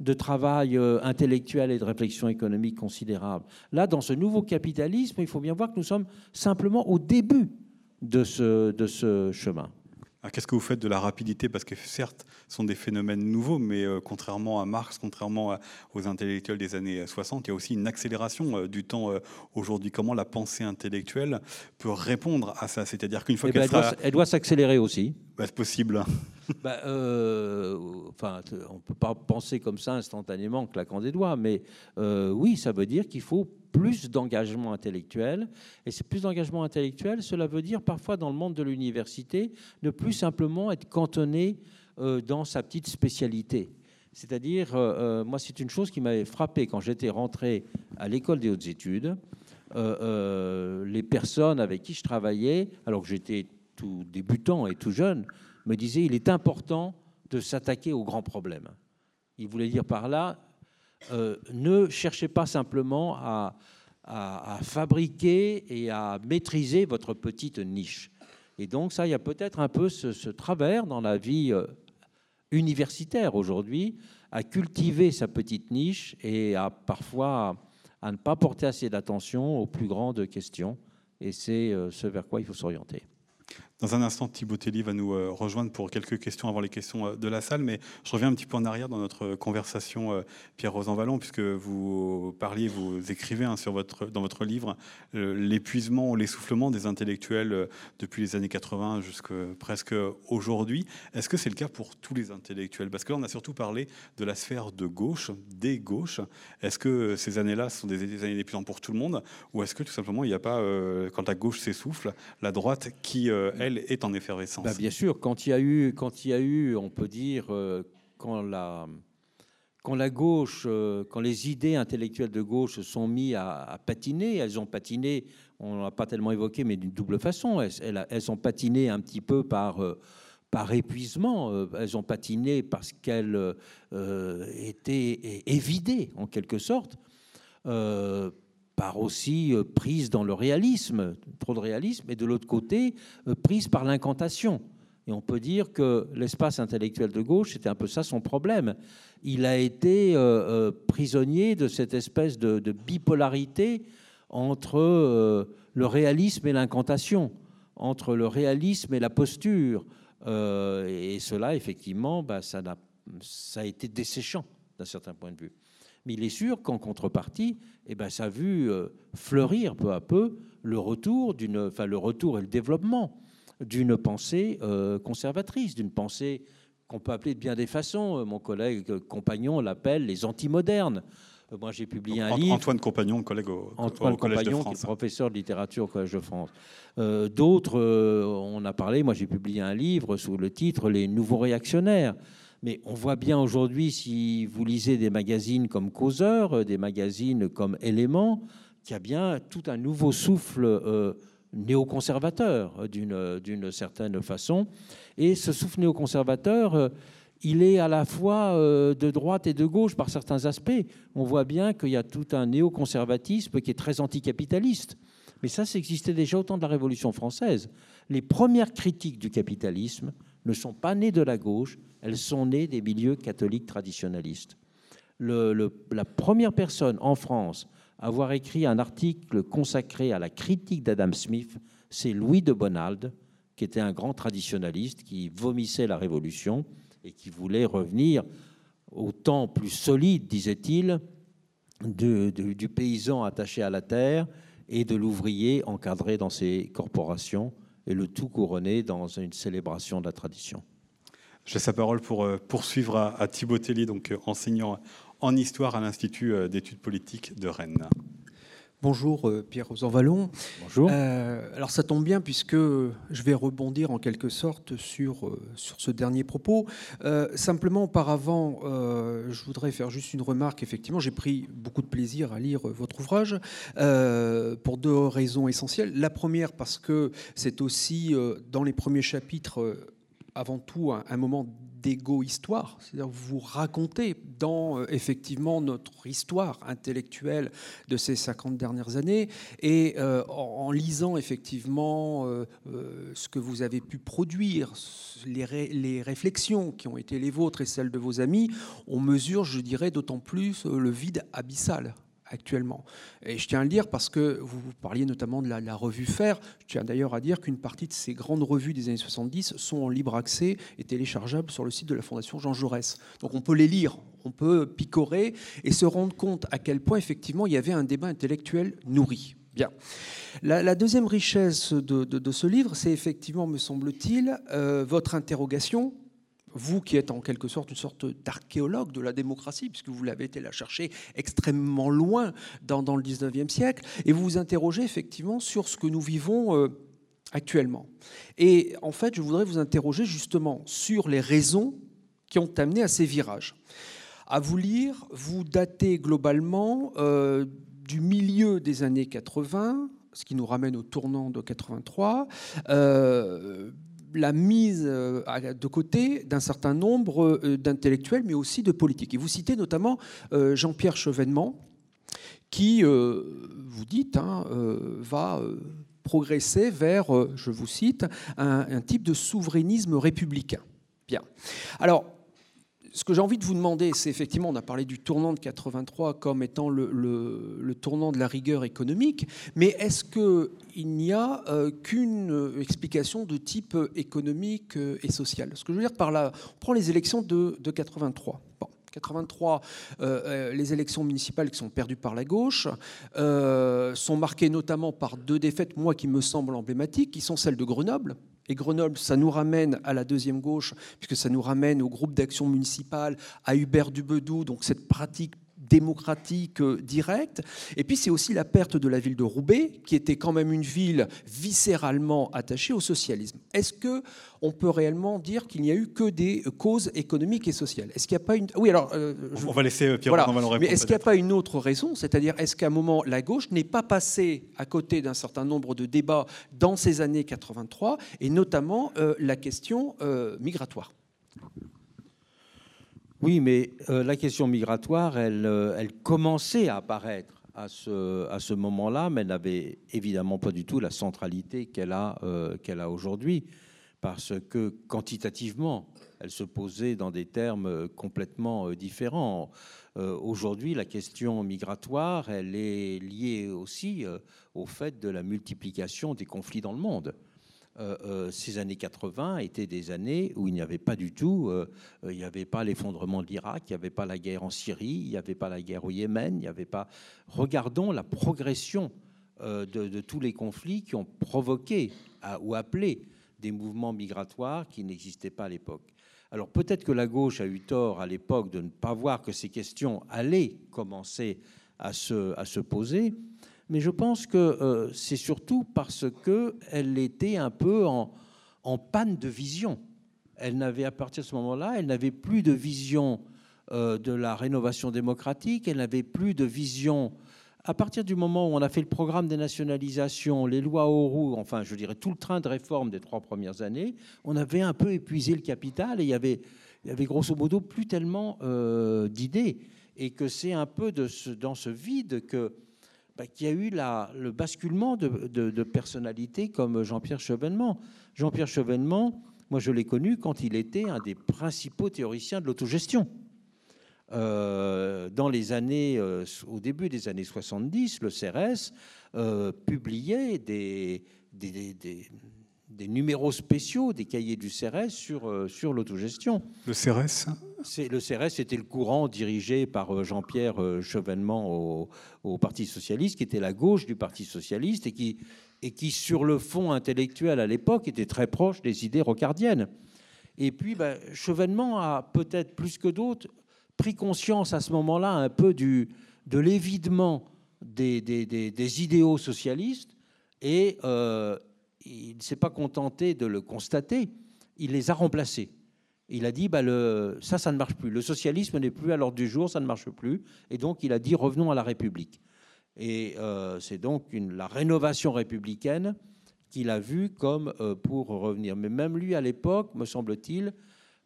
de travail euh, intellectuel et de réflexion économique considérable. Là, dans ce nouveau capitalisme, il faut bien voir que nous sommes simplement au début de ce, de ce chemin. Qu'est-ce que vous faites de la rapidité? Parce que certes, ce sont des phénomènes nouveaux, mais euh, contrairement à Marx, contrairement aux intellectuels des années 60, il y a aussi une accélération euh, du temps euh, aujourd'hui. Comment la pensée intellectuelle peut répondre à ça? C'est-à-dire qu'une fois eh qu'elle ben, elle, doit s'accélérer aussi. Bah, c'est possible. bah, enfin, on ne peut pas penser comme ça instantanément, claquant des doigts, mais oui, ça veut dire qu'il faut plus d'engagement intellectuel. Et c'est plus d'engagement intellectuel, cela veut dire parfois dans le monde de l'université, ne plus simplement être cantonné euh, dans sa petite spécialité. C'est-à-dire, euh, euh, moi, c'est une chose qui m'avait frappé quand j'étais rentré à l'école des hautes études. les personnes avec qui je travaillais, alors que j'étais tout débutant et tout jeune, me disaient il est important de s'attaquer aux grands problèmes. Il voulait dire par là, euh, ne cherchez pas simplement à, fabriquer et à maîtriser votre petite niche. Et donc ça, il y a peut-être un peu ce, travers dans la vie euh, universitaire aujourd'hui, à cultiver sa petite niche et à parfois à ne pas porter assez d'attention aux plus grandes questions. Et c'est euh, ce vers quoi il faut s'orienter. Dans un instant, Thibaut Telly va nous euh, rejoindre pour quelques questions avant les questions euh, de la salle, mais je reviens un petit peu en arrière dans notre conversation, euh, Pierre-Rosan Vallon, puisque vous parliez, vous écrivez hein, dans votre livre l'épuisement ou l'essoufflement des intellectuels depuis les années 80 jusqu'à presque aujourd'hui. Est-ce que c'est le cas pour tous les intellectuels? Parce que là, on a surtout parlé de la sphère de gauche, des gauches. Est-ce que ces années-là sont des années d'épuisement pour tout le monde? Ou est-ce que tout simplement, il n'y a pas, quand la gauche s'essouffle, la droite qui, elle, est en effervescence. Bah, bien sûr, quand il y a eu, quand il a eu, on peut dire, euh, quand la quand la gauche, euh, quand les idées intellectuelles de gauche se sont mis à, patiner, elles ont patiné, on n'a pas tellement évoqué, mais d'une double façon. Elles, ont patiné un petit peu par, euh, par épuisement, elles ont patiné parce qu'elles étaient évidées en quelque sorte, par aussi prise dans le réalisme, trop de réalisme, et de l'autre côté, prise par l'incantation. Et on peut dire que l'espace intellectuel de gauche, c'était un peu ça son problème. Il a été euh, euh, prisonnier de cette espèce de, bipolarité entre euh, le réalisme et l'incantation, entre le réalisme et la posture. et cela, effectivement, bah, ça a été desséchant d'un certain point de vue. Mais il est sûr qu'en contrepartie, eh ben, ça a vu fleurir peu à peu le retour, enfin, le retour et le développement d'une pensée euh, conservatrice, d'une pensée qu'on peut appeler de bien des façons. Euh, mon collègue compagnon l'appelle les antimodernes. Euh, moi, j'ai publié un livre. Antoine Compagnon, collègue au, Antoine Compagnon, qui est professeur de littérature au Collège de France. D'autres, on a parlé. Moi, j'ai publié un livre sous le titre Les nouveaux réactionnaires. Mais on voit bien aujourd'hui, si vous lisez des magazines comme Causeur, des magazines comme Éléments, qu'il y a bien tout un nouveau souffle néoconservateur d'une certaine façon. Et ce souffle néoconservateur, euh, il est à la fois euh, de droite et de gauche par certains aspects. On voit bien qu'il y a tout un néoconservatisme qui est très anticapitaliste. Mais ça, ça existait déjà au temps de la Révolution française. Les premières critiques du capitalisme ne sont pas nées de la gauche, elles sont nées des milieux catholiques traditionnalistes. la première personne en France avoir écrit un article consacré à la critique d'Adam Smith, c'est Louis de Bonald, qui était un grand traditionnaliste, qui vomissait la Révolution et qui voulait revenir au temps plus solide, disait-il, du paysan attaché à la terre et de l'ouvrier encadré dans ses corporations, et le tout couronné dans une célébration de la tradition. J'ai sa parole pour euh, poursuivre à, Thibaut Tellier, donc euh, enseignant en histoire à l'Institut euh, d'études politiques de Rennes. Bonjour euh, Pierre Rosanvallon. Bonjour. Euh, alors ça tombe bien puisque je vais rebondir en quelque sorte sur, sur ce dernier propos. simplement auparavant, je voudrais faire juste une remarque. Effectivement, j'ai pris beaucoup de plaisir à lire votre ouvrage pour deux raisons essentielles. La première parce que c'est aussi dans les premiers chapitres avant tout un, moment d'égo-histoire, c'est-à-dire vous racontez dans euh, effectivement notre histoire intellectuelle de ces 50 dernières années, et euh, en, lisant effectivement euh, ce que vous avez pu produire, les, réflexions qui ont été les vôtres et celles de vos amis, on mesure, je dirais, d'autant plus le vide abyssal actuellement. Et je tiens à le dire parce que vous parliez notamment de la, revue Faire. Je tiens d'ailleurs à dire qu'une partie de ces grandes revues des années 70 sont en libre accès et téléchargeables sur le site de la Fondation Jean Jaurès. Donc on peut les lire, on peut picorer et se rendre compte à quel point effectivement il y avait un débat intellectuel nourri. Bien. La, deuxième richesse de, ce livre, c'est effectivement, me semble-t-il, euh, votre interrogation vous qui êtes en quelque sorte une sorte d'archéologue de la démocratie, puisque vous l'avez été la chercher extrêmement loin dans, le 19e siècle, et vous vous interrogez effectivement sur ce que nous vivons euh, actuellement. Et en fait, je voudrais vous interroger justement sur les raisons qui ont amené à ces virages. À vous lire, vous datez globalement euh, du milieu des années 80, ce qui nous ramène au tournant de 83 la mise euh, de côté d'un certain nombre euh, d'intellectuels, mais aussi de politiques. Et vous citez notamment euh, Jean-Pierre Chevènement, qui, vous dites, hein, va progresser vers, je vous cite, un, un type de souverainisme républicain. Bien. Alors, ce que j'ai envie de vous demander, c'est effectivement, on a parlé du tournant de 83 comme étant le, tournant de la rigueur économique, mais est-ce qu'il n'y a euh, qu'une explication de type économique euh, et social? Ce que je veux dire par là, on prend les élections de, 83. Bon. 83, euh, les élections municipales qui sont perdues par la gauche sont marquées notamment par deux défaites, moi qui me semblent emblématiques, qui sont celles de Grenoble, et Grenoble, ça nous ramène à la deuxième gauche, puisque ça nous ramène au groupe d'action municipale, à Hubert Dubedou, donc cette pratique démocratique directe. Et puis c'est aussi la perte de la ville de Roubaix, qui était quand même une ville viscéralement attachée au socialisme. Est-ce que on peut réellement dire qu'il n'y a eu que des causes économiques et sociales? Est-ce qu'il n'y a pas une Oui, alors on va laisser Pierre voilà. répondre. Mais est-ce qu'il n'y a pas une autre raison? C'est-à-dire est-ce qu'à un moment la gauche n'est pas passée à côté d'un certain nombre de débats dans ces années 83 et notamment la question migratoire? Oui, mais euh, la question migratoire, elle, euh, elle, commençait à apparaître à ce, moment-là, mais elle n'avait évidemment pas du tout la centralité qu'elle a, euh, qu'elle a aujourd'hui, parce que quantitativement, elle se posait dans des termes complètement différents. aujourd'hui, la question migratoire, elle est liée aussi au fait de la multiplication des conflits dans le monde. Euh, euh, ces années 80 étaient des années où il n'y avait pas du tout, euh, il n'y avait pas l'effondrement de l'Irak, il n'y avait pas la guerre en Syrie, il n'y avait pas la guerre au Yémen, il n'y avait pas. Regardons la progression de, tous les conflits qui ont provoqué ou appelé des mouvements migratoires qui n'existaient pas à l'époque. Alors peut-être que la gauche a eu tort à l'époque de ne pas voir que ces questions allaient commencer à se, à se poser, mais je pense que euh, c'est surtout parce qu'elle était un peu en, panne de vision. Elle n'avait, à partir de ce moment-là, elle n'avait plus de vision euh, de la rénovation démocratique, elle n'avait plus de vision. À partir du moment où on a fait le programme des nationalisations, les lois au roux, enfin, je dirais tout le train de réforme des trois premières années, on avait un peu épuisé le capital et il y avait, grosso modo plus tellement euh, d'idées. Et que c'est un peu dans ce vide que bah, qu'il y a eu le basculement de, personnalités comme Jean-Pierre Chevènement. Jean-Pierre Chevènement, moi je l'ai connu quand il était un des principaux théoriciens de l'autogestion. Euh, dans les années, euh, au début des années 70, le CRS euh, publiait des, des numéros spéciaux des cahiers du CRS sur, euh, sur l'autogestion. Le CRS Le CRS, c'était le courant dirigé par euh, Jean-Pierre euh, Chevènement au, au, Parti socialiste, qui était la gauche du Parti socialiste et qui, et qui sur le fond intellectuel à l'époque, était très proche des idées rocardiennes. Et puis, ben, Chevènement a peut-être plus que d'autres pris conscience à ce moment-là un peu du, de l'évidement des, des, des, idéaux socialistes et, il ne s'est pas contenté de le constater, il les a remplacés. Il a dit, bah, ça, ça ne marche plus. Le socialisme n'est plus à l'ordre du jour, ça ne marche plus. Et donc, il a dit, revenons à la République. Et euh, c'est donc la rénovation républicaine qu'il a vue comme euh, pour revenir. Mais même lui, à l'époque, me semble-t-il,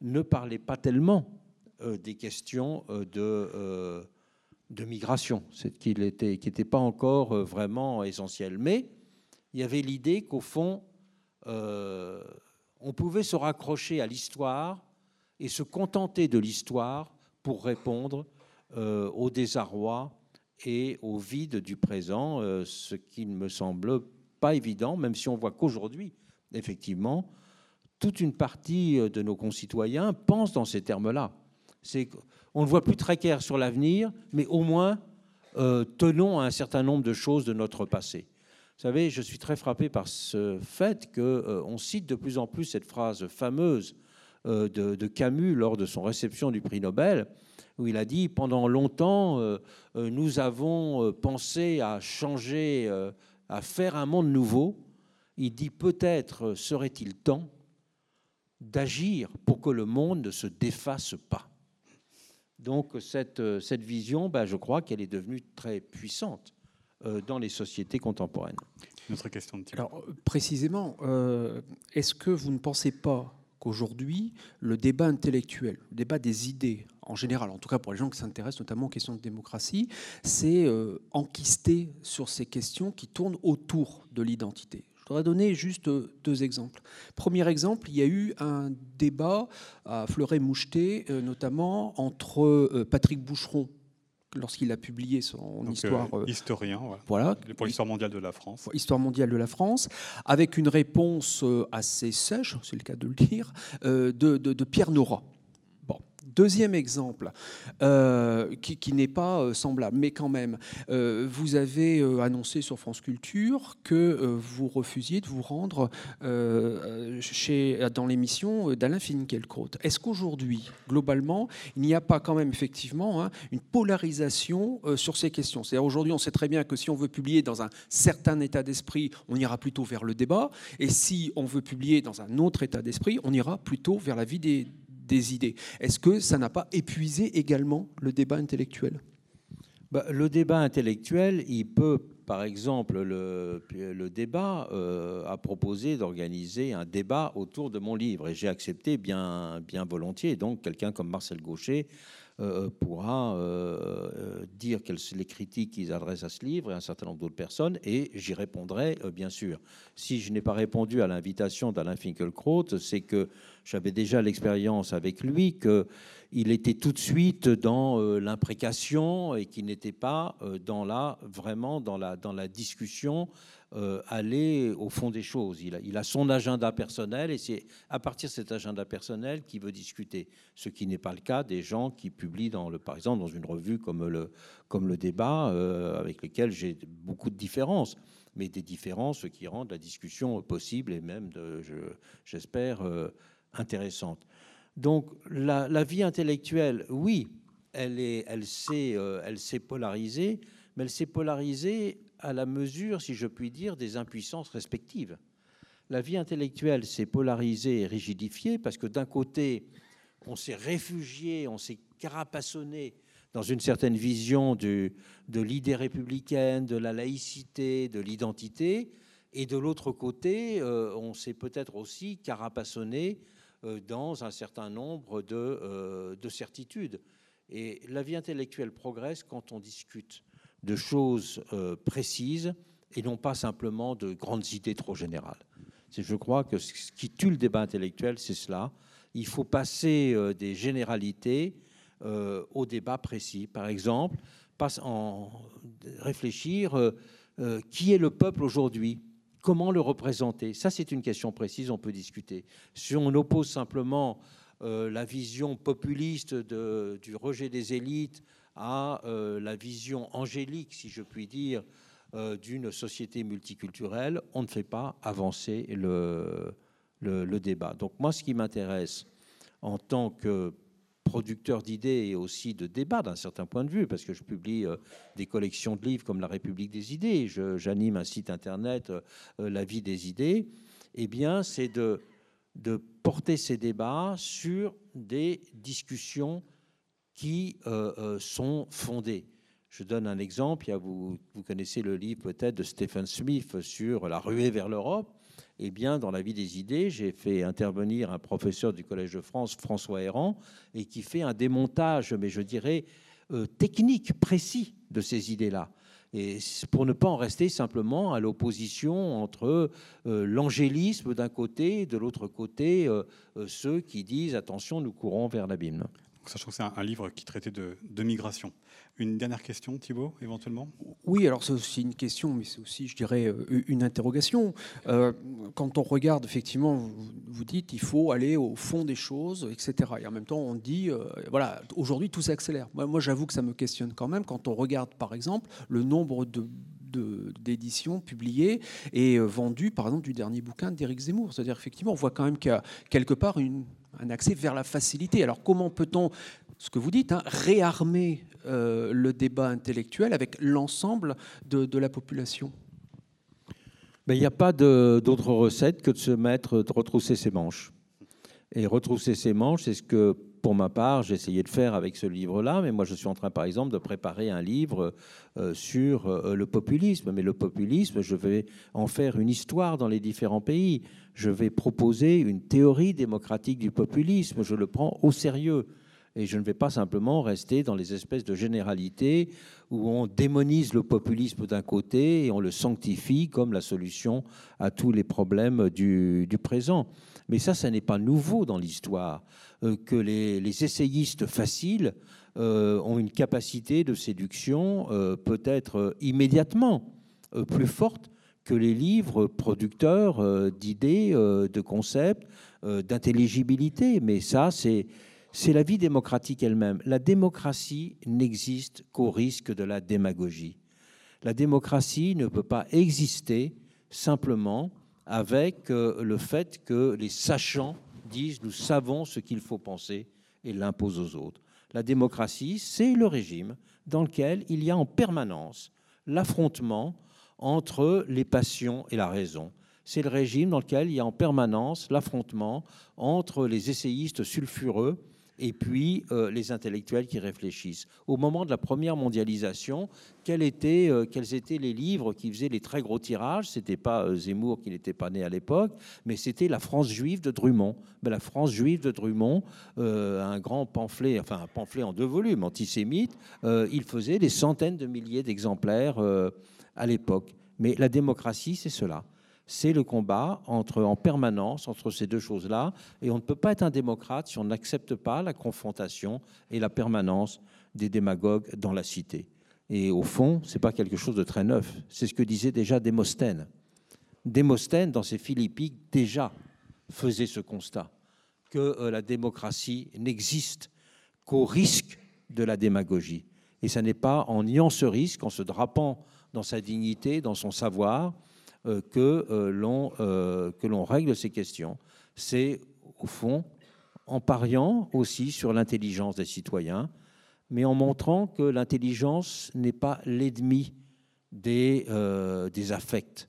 ne parlait pas tellement euh, des questions de, de migration, n'était qui n'était pas encore vraiment essentiel. Mais il y avait l'idée qu'au fond, euh, on pouvait se raccrocher à l'histoire et se contenter de l'histoire pour répondre euh, au désarroi et au vide du présent, euh, ce qui ne me semble pas évident, même si on voit qu'aujourd'hui, effectivement, toute une partie de nos concitoyens pense dans ces termes-là. On ne voit plus très clair sur l'avenir, mais au moins tenons à un certain nombre de choses de notre passé. Vous savez, je suis très frappé par ce fait qu'on euh, cite de plus en plus cette phrase fameuse euh, de, Camus lors de son réception du prix Nobel, où il a dit Pendant longtemps, euh, nous avons pensé à changer, à faire un monde nouveau. Il dit Peut-être serait-il temps d'agir pour que le monde ne se défasse pas. Donc cette, vision, ben, je crois qu'elle est devenue très puissante. Euh, dans les sociétés contemporaines. Notre question de Alors, précisément, euh, est-ce que vous ne pensez pas qu'aujourd'hui, le débat intellectuel, le débat des idées, en général, en tout cas pour les gens qui s'intéressent notamment aux questions de démocratie, c'est euh, enquisté sur ces questions qui tournent autour de l'identité? Je voudrais donner juste deux exemples. Premier exemple, il y a eu un débat à Fleuret-Moucheté, notamment entre Patrick Boucheron, lorsqu'il a publié son histoire. Euh, historien, voilà. Pour l'histoire mondiale de la France. Histoire mondiale de la France, avec une réponse euh, assez sèche, c'est le cas de le dire, euh, de, Pierre Nora. Deuxième exemple, euh, qui, n'est pas euh, semblable, mais quand même, euh, vous avez annoncé sur France Culture que vous refusiez de vous rendre chez, dans l'émission d'Alain Finkielkraut. Est-ce qu'aujourd'hui, globalement, il n'y a pas quand même effectivement hein, une polarisation sur ces questions? C'est-à-dire aujourd'hui, on sait très bien que si on veut publier dans un certain état d'esprit, on ira plutôt vers le débat, et si on veut publier dans un autre état d'esprit, on ira plutôt vers la vie des des idées. Est-ce que ça n'a pas épuisé également le débat intellectuel? Bah, Le débat intellectuel, il peut, par exemple, le, débat euh, a proposé d'organiser un débat autour de mon livre et j'ai accepté bien, bien volontiers. Donc quelqu'un comme Marcel Gaucher euh, pourra euh, dire quelles sont les critiques qu'ils adressent à ce livre et un certain nombre d'autres personnes, et j'y répondrai bien sûr. Si je n'ai pas répondu à l'invitation d'Alain Finkielkraut, c'est que j'avais déjà l'expérience avec lui qu'il était tout de suite dans euh, l'imprécation et qu'il n'était pas euh, dans la, vraiment dans la, dans la discussion, euh, aller au fond des choses. Il a, son agenda personnel et c'est à partir de cet agenda personnel qu'il veut discuter. Ce qui n'est pas le cas des gens qui publient, par exemple, dans une revue comme le, comme le débat, avec lesquels j'ai beaucoup de différences mais des différences qui rendent la discussion possible et même, j'espère, intéressante. Donc la, vie intellectuelle, oui, elle est, elle s'est, euh, elle s'est polarisée, mais elle s'est polarisée à la mesure, si je puis dire, des impuissances respectives. La vie intellectuelle s'est polarisée et rigidifiée parce que d'un côté, on s'est réfugié, on s'est carapassonné dans une certaine vision de l'idée républicaine, de la laïcité, de l'identité, et de l'autre côté, euh, on s'est peut-être aussi carapassonné euh, dans un certain nombre euh, de, certitudes. Et la vie intellectuelle progresse quand on discute de choses euh, précises et non pas simplement de grandes idées trop générales. Je crois que ce qui tue le débat intellectuel, c'est cela. Il faut passer des généralités au débat précis. Par exemple, en réfléchir qui est le peuple aujourd'hui? Comment le représenter? Ça, c'est une question précise, on peut discuter. Si on oppose simplement euh, la vision populiste du rejet des élites à euh, la vision angélique, si je puis dire, euh, d'une société multiculturelle, on ne fait pas avancer le, le débat. Donc moi, ce qui m'intéresse en tant que producteur d'idées et aussi de débats d'un certain point de vue, parce que je publie euh, des collections de livres comme La République des idées, j'anime un site internet, La vie des idées, eh bien, c'est de, de porter ces débats sur des discussions qui euh, sont fondées. Je donne un exemple. vous, connaissez le livre peut-être de Stephen Smith sur la ruée vers l'Europe. Eh bien, dans la vie des idées, j'ai fait intervenir un professeur du Collège de France, François Errand, et qui fait un démontage, mais je dirais, euh, technique, précis de ces idées-là. Et pour ne pas en rester simplement à l'opposition entre euh, l'angélisme d'un côté et de l'autre côté euh, ceux qui disent attention, nous courons vers l'abîme. Sachant que c'est un, livre qui traitait de, migration. Une dernière question, Thibault, éventuellement? Oui, alors c'est aussi une question, mais c'est aussi, je dirais, euh, une interrogation. Euh, quand on regarde, effectivement, vous, dites il faut aller au fond des choses, etc. Et en même temps, on dit, euh, voilà, aujourd'hui, tout s'accélère. Moi, j'avoue que ça me questionne quand même quand on regarde, par exemple, le nombre d'éditions publiées et vendues, par exemple, du dernier bouquin d'Éric Zemmour. C'est-à-dire, effectivement, on voit quand même qu'il y a quelque part une, un accès vers la facilité. Alors comment peut-on, ce que vous dites, hein, réarmer euh, le débat intellectuel avec l'ensemble de, la population? Ben, Il n'y a pas d'autre recette que de se mettre, de retrousser ses manches. Et retrousser ses manches, c'est ce que, pour ma part, j'ai essayé de faire avec ce livre-là. Mais moi, je suis en train, par exemple, de préparer un livre euh, sur euh, le populisme. Mais le populisme, je vais en faire une histoire dans les différents pays. Je vais proposer une théorie démocratique du populisme. Je le prends au sérieux. Et je ne vais pas simplement rester dans les espèces de généralités où on démonise le populisme d'un côté et on le sanctifie comme la solution à tous les problèmes du présent. Mais ça, ça n'est pas nouveau dans l'histoire, euh, que les, essayistes faciles euh, ont une capacité de séduction euh, peut-être immédiatement plus forte que les livres producteurs d'idées, de concepts, d'intelligibilité. Mais ça, c'est c'est la vie démocratique elle-même. La démocratie n'existe qu'au risque de la démagogie. La démocratie ne peut pas exister simplement avec euh, le fait que les sachants disent nous savons ce qu'il faut penser et l'imposent aux autres. La démocratie, c'est le régime dans lequel il y a en permanence l'affrontement entre les passions et la raison. C'est le régime dans lequel il y a en permanence l'affrontement entre les essayistes sulfureux et puis euh, les intellectuels qui réfléchissent. Au moment de la première mondialisation, quels étaient, euh, les livres qui faisaient les très gros tirages? Ce n'était pas euh, Zemmour qui n'était pas né à l'époque, mais c'était La France juive de Drummond. La France juive de Drummond, un grand pamphlet, enfin un pamphlet en deux volumes, antisémite, il faisait des centaines de milliers d'exemplaires à l'époque. Mais la démocratie, c'est cela c'est le combat entre, en permanence entre ces deux choses-là. Et on ne peut pas être un démocrate si on n'accepte pas la confrontation et la permanence des démagogues dans la cité. Et au fond, ce n'est pas quelque chose de très neuf. C'est ce que disait déjà Démosthène. Démosthène, dans ses Philippiques, déjà faisait ce constat que euh, la démocratie n'existe qu'au risque de la démagogie. Et ce n'est pas en niant ce risque, en se drapant dans sa dignité, dans son savoir, que euh, l'on euh, que l'on règle ces questions. C'est au fond en pariant aussi sur l'intelligence des citoyens, mais en montrant que l'intelligence n'est pas l'ennemi des, des affects,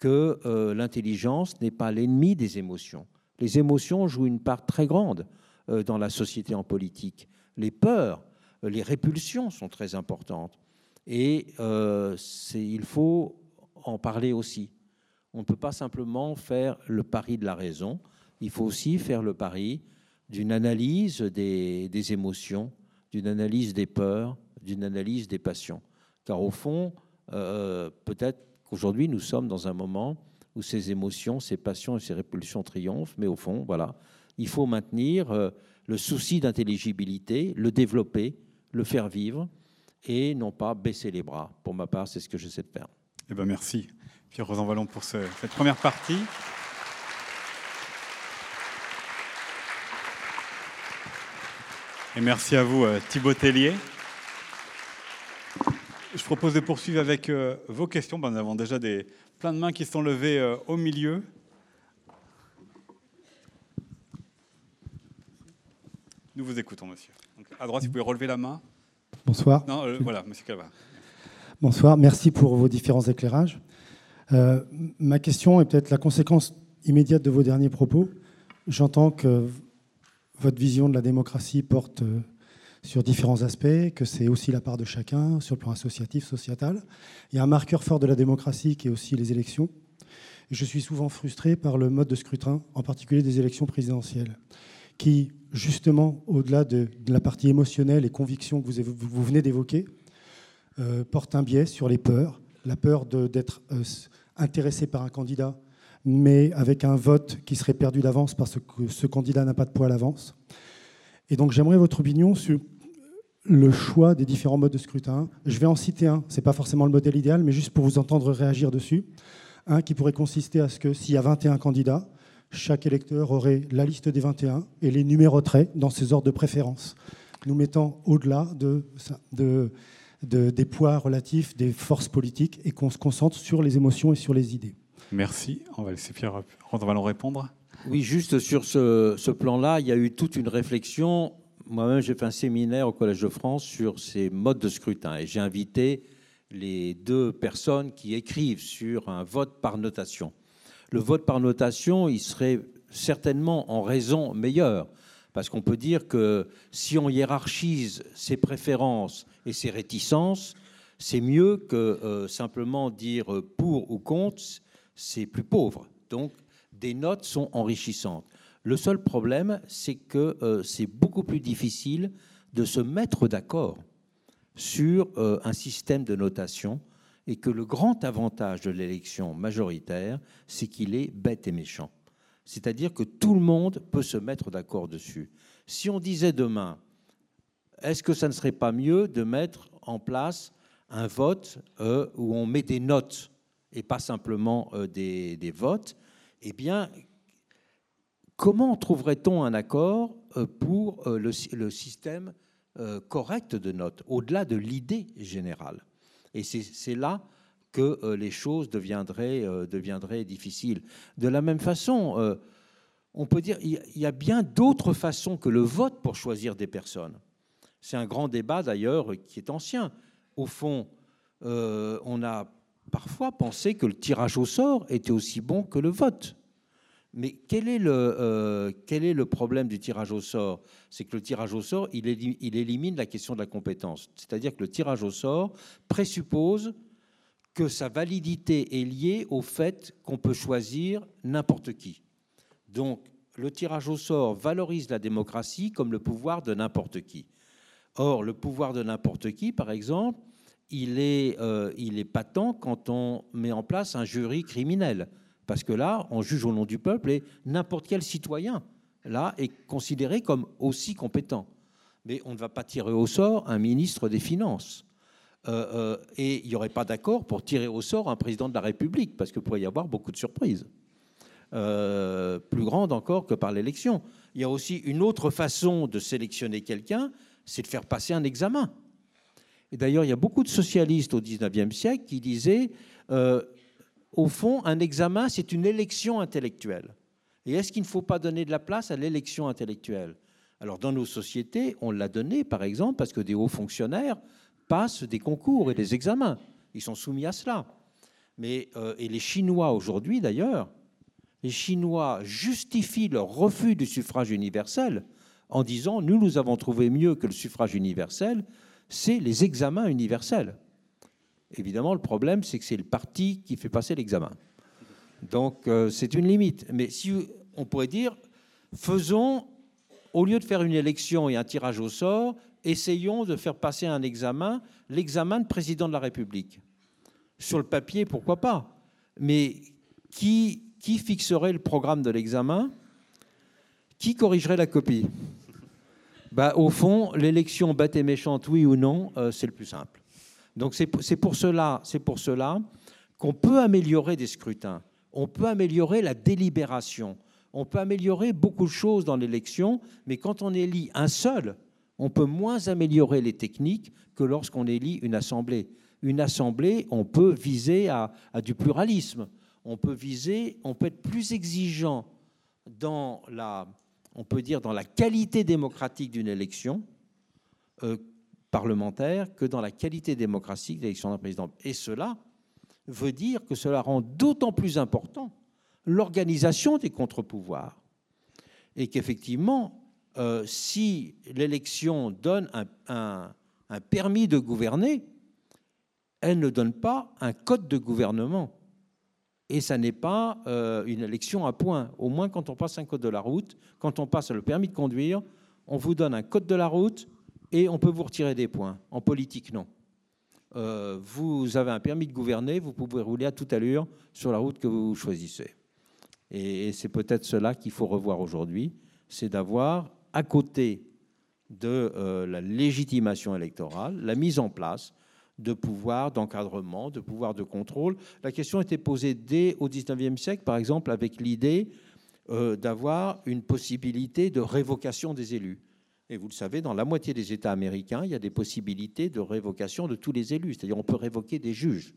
que l'intelligence n'est pas l'ennemi des émotions. Les émotions jouent une part très grande dans la société en politique. Les peurs, les répulsions sont très importantes. Et il faut en parler aussi. On ne peut pas simplement faire le pari de la raison, il faut aussi faire le pari d'une analyse des, émotions, d'une analyse des peurs, d'une analyse des passions. Car au fond, euh, peut-être qu'aujourd'hui, nous sommes dans un moment où ces émotions, ces passions et ces répulsions triomphent, mais au fond, voilà, il faut maintenir euh, le souci d'intelligibilité, le développer, le faire vivre, et non pas baisser les bras. Pour ma part, c'est ce que j'essaie de faire. Eh ben merci, Pierre Rosanvallon, pour cette première partie. Et merci à vous, euh, Thibaut Tellier. Je propose de poursuivre avec euh, vos questions. Ben, nous avons déjà des, plein de mains qui sont levées euh, au milieu. Nous vous écoutons, monsieur. à droite, si vous pouvez relever la main. Bonsoir. Non, voilà, monsieur Calva. Bonsoir, merci pour vos différents éclairages. Euh, ma question est peut-être la conséquence immédiate de vos derniers propos. J'entends que votre vision de la démocratie porte euh, sur différents aspects, que c'est aussi la part de chacun sur le plan associatif, sociétal. Il y a un marqueur fort de la démocratie qui est aussi les élections. Je suis souvent frustré par le mode de scrutin, en particulier des élections présidentielles, qui, justement, au-delà de, la partie émotionnelle et conviction que vous venez d'évoquer, euh, porte un biais sur les peurs, la peur d'être euh, intéressé par un candidat, mais avec un vote qui serait perdu d'avance parce que ce candidat n'a pas de poids à l'avance. Et donc j'aimerais votre opinion sur le choix des différents modes de scrutin. Je vais en citer un, ce n'est pas forcément le modèle idéal, mais juste pour vous entendre réagir dessus. Un qui pourrait consister à ce que s'il y a 21 candidats, chaque électeur aurait la liste des 21 et les numéroterait dans ses ordres de préférence, nous mettant au-delà de, de, des poids relatifs des forces politiques et qu'on se concentre sur les émotions et sur les idées. Merci. On va laisser Pierre Vallon répondre. Oui, juste sur ce, ce plan-là, il y a eu toute une réflexion. Moi-même, j'ai fait un séminaire au Collège de France sur ces modes de scrutin et j'ai invité les deux personnes qui écrivent sur un vote par notation. Le vote par notation, il serait certainement en raison meilleur, parce qu'on peut dire que si on hiérarchise ses préférences et ses réticences, c'est mieux que euh, simplement dire pour ou contre, c'est plus pauvre. Donc, des notes sont enrichissantes. Le seul problème, c'est que euh, c'est beaucoup plus difficile de se mettre d'accord sur euh, un système de notation et que le grand avantage de l'élection majoritaire, c'est qu'il est bête et méchant. C'est-à-dire que tout le monde peut se mettre d'accord dessus. Si on disait demain, est-ce que ça ne serait pas mieux de mettre en place un vote euh, où on met des notes et pas simplement euh, des, votes? Eh bien, comment trouverait-on un accord pour le, système correct de notes, au-delà de l'idée générale? Et c'est là que les choses deviendraient, deviendraient, difficiles. De la même façon, on peut dire qu'il y a bien d'autres façons que le vote pour choisir des personnes. C'est un grand débat d'ailleurs qui est ancien. Au fond, euh, on a parfois pensé que le tirage au sort était aussi bon que le vote. Mais quel est le, euh, problème du tirage au sort? C'est que le tirage au sort, il élimine la question de la compétence. C'est-à-dire que le tirage au sort présuppose que sa validité est liée au fait qu'on peut choisir n'importe qui. Donc, le tirage au sort valorise la démocratie comme le pouvoir de n'importe qui. Or, le pouvoir de n'importe qui, par exemple, il est, euh, il est patent quand on met en place un jury criminel. Parce que là, on juge au nom du peuple et n'importe quel citoyen, là, est considéré comme aussi compétent. Mais on ne va pas tirer au sort un ministre des Finances. Euh, euh, et il n'y aurait pas d'accord pour tirer au sort un président de la République, parce qu'il pourrait y avoir beaucoup de surprises. plus grandes encore que par l'élection. Il y a aussi une autre façon de sélectionner quelqu'un, c'est de faire passer un examen. Et d'ailleurs, il y a beaucoup de socialistes au XIXe siècle qui disaient, euh, au fond, un examen, c'est une élection intellectuelle. Et est-ce qu'il ne faut pas donner de la place à l'élection intellectuelle? Alors, dans nos sociétés, on l'a donné, par exemple, parce que des hauts fonctionnaires passent des concours et des examens. Ils sont soumis à cela. Mais, euh, et les Chinois aujourd'hui, d'ailleurs, les Chinois justifient leur refus du suffrage universel en disant nous, nous avons trouvé mieux que le suffrage universel, c'est les examens universels. Évidemment, le problème, c'est que c'est le parti qui fait passer l'examen. Donc, euh, c'est une limite. Mais si on pourrait dire, faisons, au lieu de faire une élection et un tirage au sort, essayons de faire passer un examen, l'examen de président de la République. Sur le papier, pourquoi pas? Mais qui, qui fixerait le programme de l'examen? Qui corrigerait la copie? Bah, Au fond, l'élection bête et méchante, oui ou non, euh, c'est le plus simple. Donc c'est pour cela, cela qu'on peut améliorer des scrutins, on peut améliorer la délibération, on peut améliorer beaucoup de choses dans l'élection, mais quand on élit un seul, on peut moins améliorer les techniques que lorsqu'on élit une assemblée. Une assemblée, on peut viser à du pluralisme, on peut viser, on peut être plus exigeant dans la, on peut dire, dans la qualité démocratique d'une élection euh, parlementaire que dans la qualité démocratique de l'élection d'un président. Et cela veut dire que cela rend d'autant plus important l'organisation des contre-pouvoirs. Et qu'effectivement, euh, si l'élection donne un, un permis de gouverner, elle ne donne pas un code de gouvernement. Et ça n'est pas euh, une élection à points. Au moins, quand on passe un code de la route, quand on passe le permis de conduire, on vous donne un code de la route et on peut vous retirer des points. En politique, non. Euh, vous avez un permis de gouverner, vous pouvez rouler à toute allure sur la route que vous choisissez. Et, c'est peut-être cela qu'il faut revoir aujourd'hui, c'est d'avoir à côté de euh, la légitimation électorale, la mise en place de pouvoir d'encadrement, de pouvoir de contrôle. La question était posée dès au XIXe siècle, par exemple, avec l'idée euh, d'avoir une possibilité de révocation des élus. Et vous le savez, dans la moitié des États américains, il y a des possibilités de révocation de tous les élus. C'est-à-dire on peut révoquer des juges,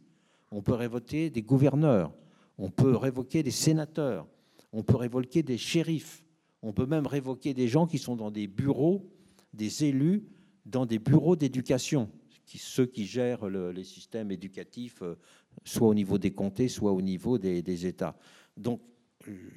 on peut révoquer des gouverneurs, on peut révoquer des sénateurs, on peut révoquer des shérifs, on peut même révoquer des gens qui sont dans des bureaux, des élus, dans des bureaux d'éducation ceux qui gèrent les systèmes éducatifs, euh, soit au niveau des comtés, soit au niveau des, États. Donc,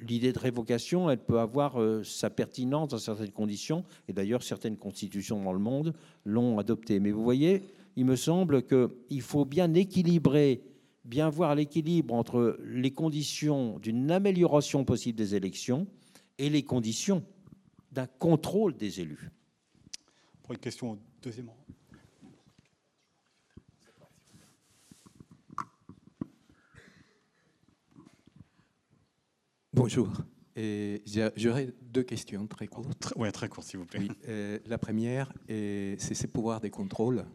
l'idée de révocation, elle peut avoir euh, sa pertinence dans certaines conditions, et d'ailleurs certaines constitutions dans le monde l'ont adoptée. Mais vous voyez, il me semble qu'il faut bien équilibrer, bien voir l'équilibre entre les conditions d'une amélioration possible des élections et les conditions d'un contrôle des élus. Pour une question deuxièmement. Bonjour. J'aurais deux questions très courtes. Oui, très courtes, s'il vous plaît. Euh, la première, c'est ces pouvoirs de contrôle.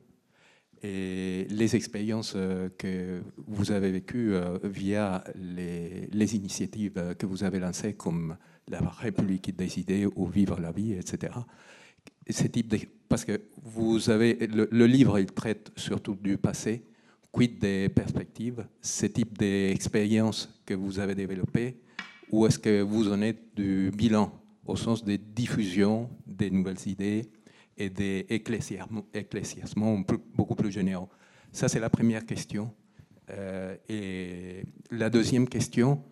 et les expériences que vous avez vécues via les, les, initiatives que vous avez lancées comme la République décidée ou Vivre la vie, etc. Ces types parce que vous avez le, le, livre il traite surtout du passé, quid des perspectives, ce type d'expériences que vous avez développées, ou est-ce que vous en êtes du bilan au sens des diffusions des nouvelles idées et des éclaircissements beaucoup plus généraux? Ça, c'est la première question. Euh, et la deuxième question,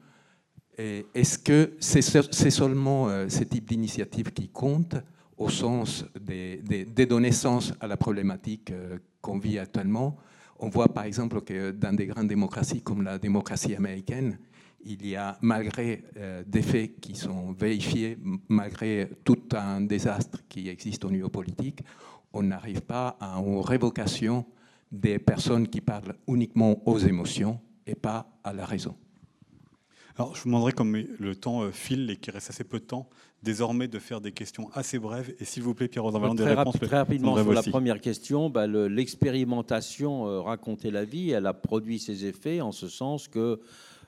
est-ce que c'est seulement euh, ce type d'initiative qui compte au sens des, des, donner sens à la problématique euh, qu'on vit actuellement? On voit par exemple que dans des grandes démocraties comme la démocratie américaine, il y a, malgré euh, des faits qui sont vérifiés, malgré tout un désastre qui existe au niveau politique, on n'arrive pas à une révocation des personnes qui parlent uniquement aux émotions et pas à la raison. Alors, je vous demanderai, comme le temps euh, file et qu'il reste assez peu de temps, désormais de faire des questions assez brèves. Et s'il vous plaît, Pierre Rosanvallon, des réponses Très rapidement sur la première question, bah, l'expérimentation euh, Raconter la vie, elle a produit ses effets en ce sens que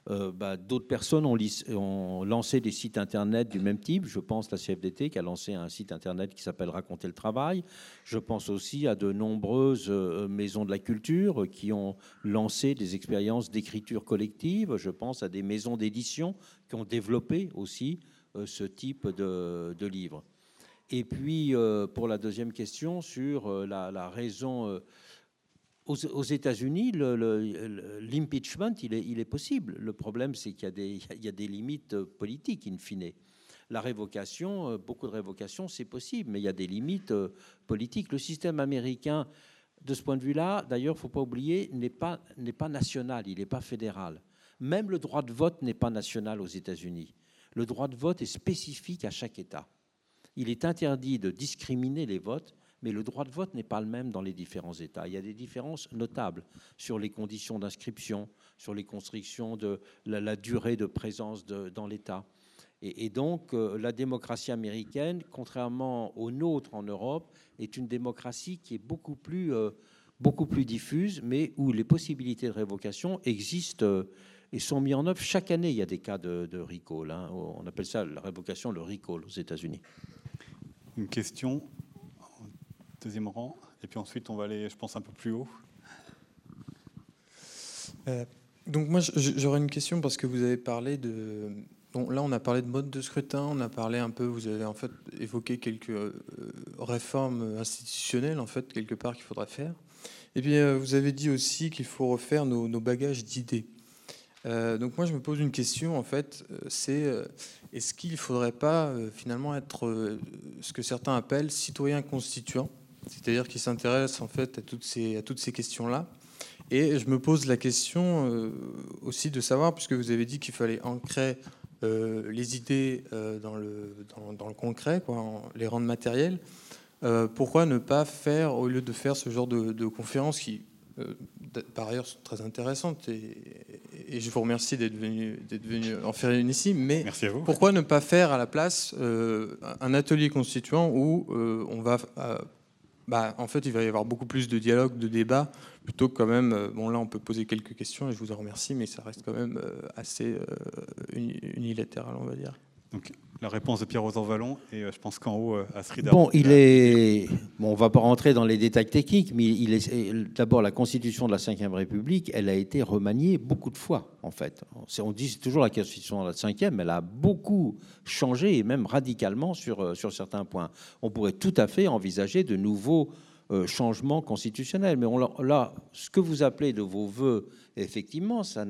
euh, bah, d'autres personnes ont, lancé des sites internet du même type. Je pense à la CFDT qui a lancé un site internet qui s'appelle Raconter le travail. Je pense aussi à de nombreuses euh, maisons de la culture qui ont lancé des expériences d'écriture collective. Je pense à des maisons d'édition qui ont développé aussi euh, ce type de, de livres. Et puis, pour la deuxième question sur la raison aux, États-Unis, l'impeachment, il, est, possible. Le problème, c'est qu'il y, a des limites politiques, in fine. La révocation, euh, beaucoup de révocations, c'est possible, mais il y a des limites euh, politiques. Le système américain, de ce point de vue-là, d'ailleurs, il ne faut pas oublier, n'est pas national, il n'est pas fédéral. Même le droit de vote n'est pas national aux États-Unis. Le droit de vote est spécifique à chaque État. Il est interdit de discriminer les votes mais le droit de vote n'est pas le même dans les différents États. Il y a des différences notables sur les conditions d'inscription, sur les constrictions de la, durée de présence dans l'État. Et, donc, euh, la démocratie américaine, contrairement aux nôtres en Europe, est une démocratie qui est beaucoup plus, euh, beaucoup plus diffuse, mais où les possibilités de révocation existent euh, et sont mises en œuvre. Chaque année, il y a des cas de, recall. Hein. On appelle ça la révocation, le recall aux États-Unis. Une question deuxième rang. Et puis ensuite, on va aller, je pense, un peu plus haut. Euh, donc moi, j'aurais une question parce que vous avez parlé de... Bon, là, on a parlé de mode de scrutin, on a parlé un peu, vous avez en fait évoqué quelques euh, réformes institutionnelles, en fait, quelque part, qu'il faudrait faire. Et puis, euh, vous avez dit aussi qu'il faut refaire nos, bagages d'idées. donc moi, je me pose une question, en fait, c'est est-ce qu'il ne faudrait pas finalement être ce que certains appellent citoyen constituant? C'est-à-dire qu'il s'intéresse en fait à toutes ces, à toutes ces questions-là. Et je me pose la question euh, aussi de savoir, puisque vous avez dit qu'il fallait ancrer euh, les idées euh, dans, le, dans, le concret, quoi, les rendre matérielles, pourquoi ne pas faire, au lieu de faire ce genre de, conférences qui, par ailleurs, sont très intéressantes, et, je vous remercie d'être venu, venu en faire une ici, mais pourquoi ne pas faire à la place un atelier constituant où on va bah, en fait, il va y avoir beaucoup plus de dialogue, de débat, plutôt que quand même. Euh, bon, là, on peut poser quelques questions et je vous en remercie, mais ça reste quand même euh, assez euh, unilatéral, on va dire. Donc, la réponse de Pierre Rosanvallon et je pense qu'en haut, Astrid. Bon, il est. Bon, on va pas rentrer dans les détails techniques, mais il est d'abord la Constitution de la Ve République. Elle a été remaniée beaucoup de fois, en fait. On dit toujours la Constitution de la Ve, mais elle a beaucoup changé et même radicalement sur sur certains points. On pourrait tout à fait envisager de nouveaux euh, changement constitutionnel. Mais là, ce que vous appelez de vos voeux, effectivement, ça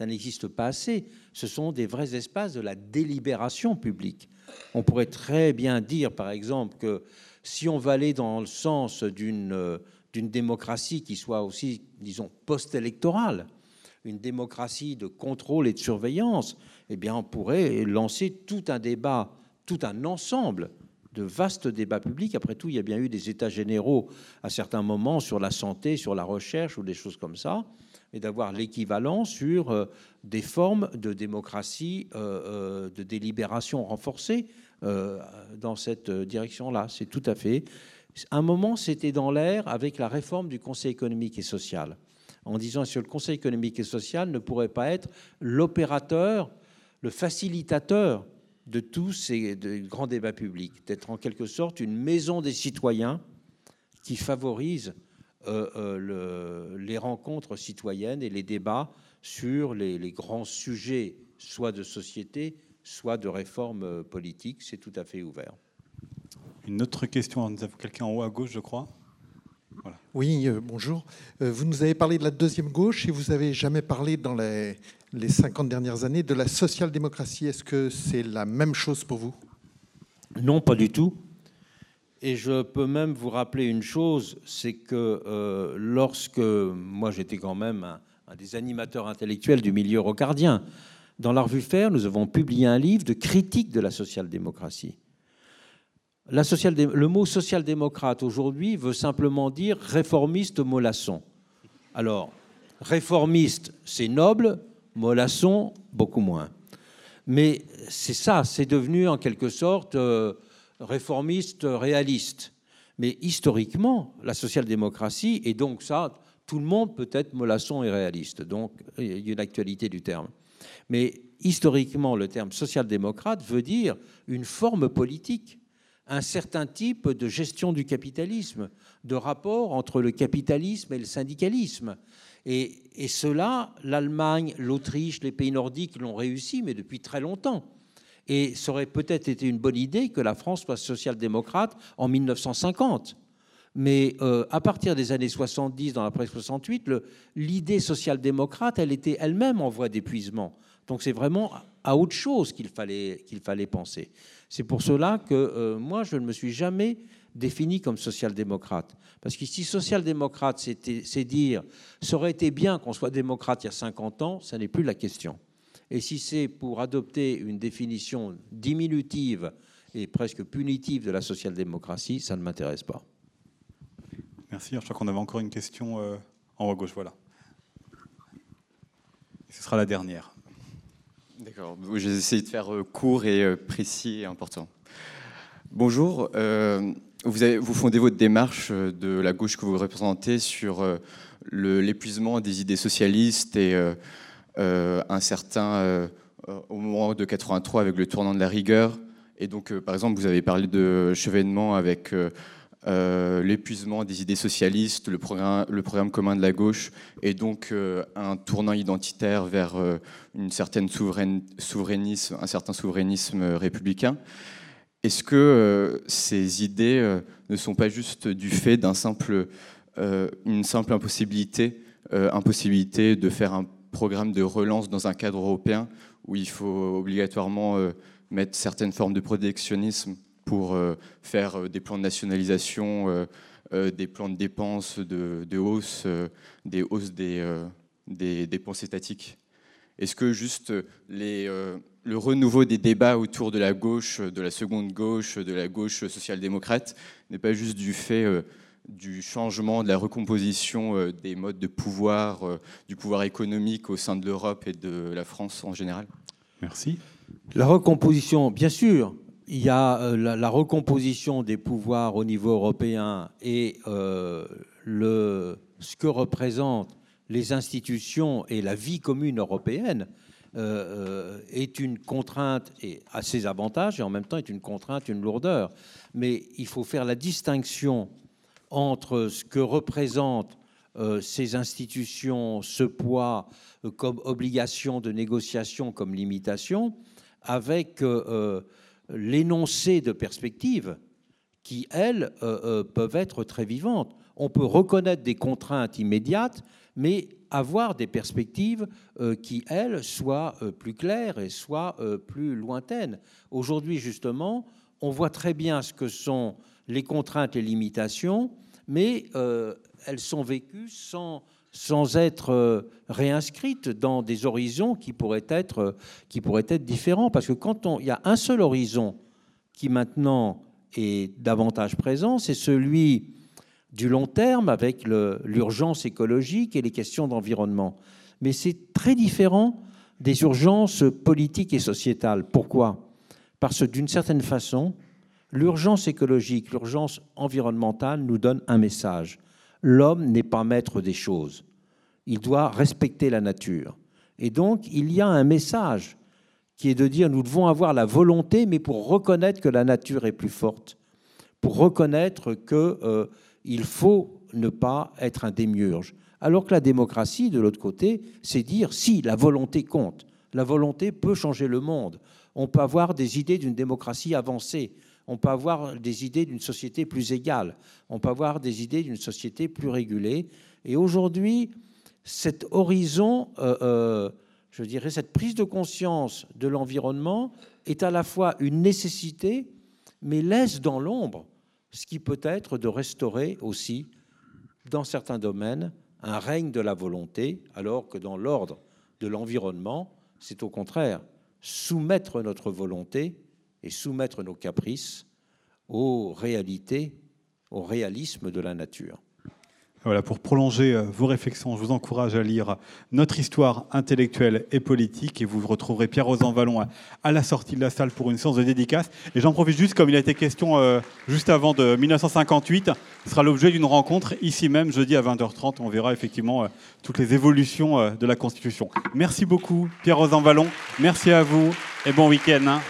n'existe pas assez. Ce sont des vrais espaces de la délibération publique. On pourrait très bien dire, par exemple, que si on va aller dans le sens d'une euh, démocratie qui soit aussi, disons, post-électorale, une démocratie de contrôle et de surveillance, eh bien, on pourrait lancer tout un débat, tout un ensemble de vastes débats publics. Après tout, il y a bien eu des états généraux à certains moments sur la santé, sur la recherche ou des choses comme ça, et d'avoir l'équivalent sur euh, des formes de démocratie, euh, euh, de délibération renforcée dans cette direction-là. C'est tout à fait Un moment, c'était dans l'air avec la réforme du Conseil économique et social, en disant que le Conseil économique et social ne pourrait pas être l'opérateur, le facilitateur de tous ces grands débats publics, d'être en quelque sorte une maison des citoyens qui favorise euh, euh, les rencontres citoyennes et les débats sur les, les, grands sujets, soit de société, soit de réforme euh, politique. C'est tout à fait ouvert. Une autre question, nous avons quelqu'un en haut à gauche, je crois. Oui, bonjour. vous nous avez parlé de la deuxième gauche et vous avez jamais parlé dans les, les 50 dernières années de la social-démocratie. Est-ce que c'est la même chose pour vous? Non, pas du tout. Et je peux même vous rappeler une chose, c'est que euh, lorsque moi j'étais quand même un, des animateurs intellectuels du milieu rocardien, dans la revue Faire, nous avons publié un livre de critique de la social-démocratie. La social le mot social-démocrate aujourd'hui veut simplement dire réformiste mollasson. Alors, réformiste, c'est noble, mollasson, beaucoup moins. Mais c'est ça, c'est devenu en quelque sorte... Euh, réformiste réaliste. Mais historiquement, la social-démocratie, et donc ça, tout le monde peut être mollasson et réaliste. Donc, il y a une actualité du terme. Mais historiquement, le terme social-démocrate veut dire une forme politique, un certain type de gestion du capitalisme, de rapport entre le capitalisme et le syndicalisme. Et, cela, l'Allemagne, l'Autriche, les pays nordiques l'ont réussi, mais depuis très longtemps. Et ça aurait peut-être été une bonne idée que la France soit social-démocrate en 1950. Mais euh, à partir des années 70, dans la presse 68, l'idée social-démocrate, elle était elle-même en voie d'épuisement. Donc c'est vraiment à autre chose qu'il fallait, qu'il fallait penser. C'est pour cela que euh, moi, je ne me suis jamais défini comme social-démocrate. Parce que si social-démocrate, c'est dire, ça aurait été bien qu'on soit démocrate il y a 50 ans, ça n'est plus la question. Et si c'est pour adopter une définition diminutive et presque punitive de la social-démocratie, ça ne m'intéresse pas. Merci. Je crois qu'on avait encore une question euh, en haut à gauche. Voilà. ce sera la dernière. D'accord. Je vais essayer de faire euh, court et euh, précis et important. Bonjour. Vous, fondez votre démarche de la gauche que vous représentez sur l'épuisement des idées socialistes et euh, un certain euh, au moment de 83 avec le tournant de la rigueur. Et donc, euh, par exemple, vous avez parlé de chevènement avec l'épuisement des idées socialistes, le programme, le programme, commun de la gauche, et donc un tournant identitaire vers une certaine souverainisme, un certain souverainisme républicain. Est-ce que ces idées ne sont pas juste du fait d'une simple, simple impossibilité, impossibilité de faire un programme de relance dans un cadre européen où il faut obligatoirement euh, mettre certaines formes de protectionnisme pour euh, faire euh, des plans de nationalisation, des plans de dépenses, de, hausse, des hausses des, des dépenses étatiques? Est-ce que juste les, le renouveau des débats autour de la gauche, de la seconde gauche, de la gauche social-démocrate n'est pas juste du fait du changement, de la recomposition euh, des modes de pouvoir, euh, du pouvoir économique au sein de l'Europe et de la France en général Merci. La recomposition, bien sûr, il y a euh, la, recomposition des pouvoirs au niveau européen et le, ce que représentent les institutions et la vie commune européenne est une contrainte et a ses avantages et en même temps est une contrainte, une lourdeur. Mais il faut faire la distinction entre ce que représentent euh, ces institutions, ce poids euh, comme obligation de négociation, comme limitation, avec euh, l'énoncé de perspectives qui, elles, peuvent être très vivantes. On peut reconnaître des contraintes immédiates, mais avoir des perspectives qui, elles, soient plus claires et soient plus lointaines. Aujourd'hui, justement, on voit très bien ce que sont les contraintes et limitations, mais euh, elles sont vécues sans, sans être euh, réinscrites dans des horizons qui pourraient être, qui pourraient être différents. Parce que quand il y a un seul horizon qui maintenant est davantage présent, c'est celui du long terme avec l'urgence écologique et les questions d'environnement. Mais c'est très différent des urgences politiques et sociétales. Pourquoi? Parce que d'une certaine façon, L'urgence écologique, l'urgence environnementale nous donne un message. L'homme n'est pas maître des choses. Il doit respecter la nature. Et donc, il y a un message qui est de dire nous devons avoir la volonté, mais pour reconnaître que la nature est plus forte, pour reconnaître qu'il euh, faut ne pas être un démiurge. Alors que la démocratie, de l'autre côté, c'est dire si la volonté compte. La volonté peut changer le monde. On peut avoir des idées d'une démocratie avancée. On peut avoir des idées d'une société plus égale. On peut avoir des idées d'une société plus régulée. Et aujourd'hui, cet horizon, euh, euh, je dirais, cette prise de conscience de l'environnement est à la fois une nécessité, mais laisse dans l'ombre ce qui peut être de restaurer aussi, dans certains domaines, un règne de la volonté, alors que dans l'ordre de l'environnement, c'est au contraire soumettre notre volonté et soumettre nos caprices aux réalités, au réalisme de la nature. Voilà, pour prolonger euh, vos réflexions, je vous encourage à lire Notre histoire intellectuelle et politique et vous retrouverez Pierre-Rosan Vallon à la sortie de la salle pour une séance de dédicace. Et j'en profite juste, comme il a été question euh, juste avant de 1958, ce sera l'objet d'une rencontre ici même jeudi à 20h30. On verra effectivement euh, toutes les évolutions de la Constitution. Merci beaucoup Pierre-Rosan Vallon, merci à vous et bon week-end. Hein.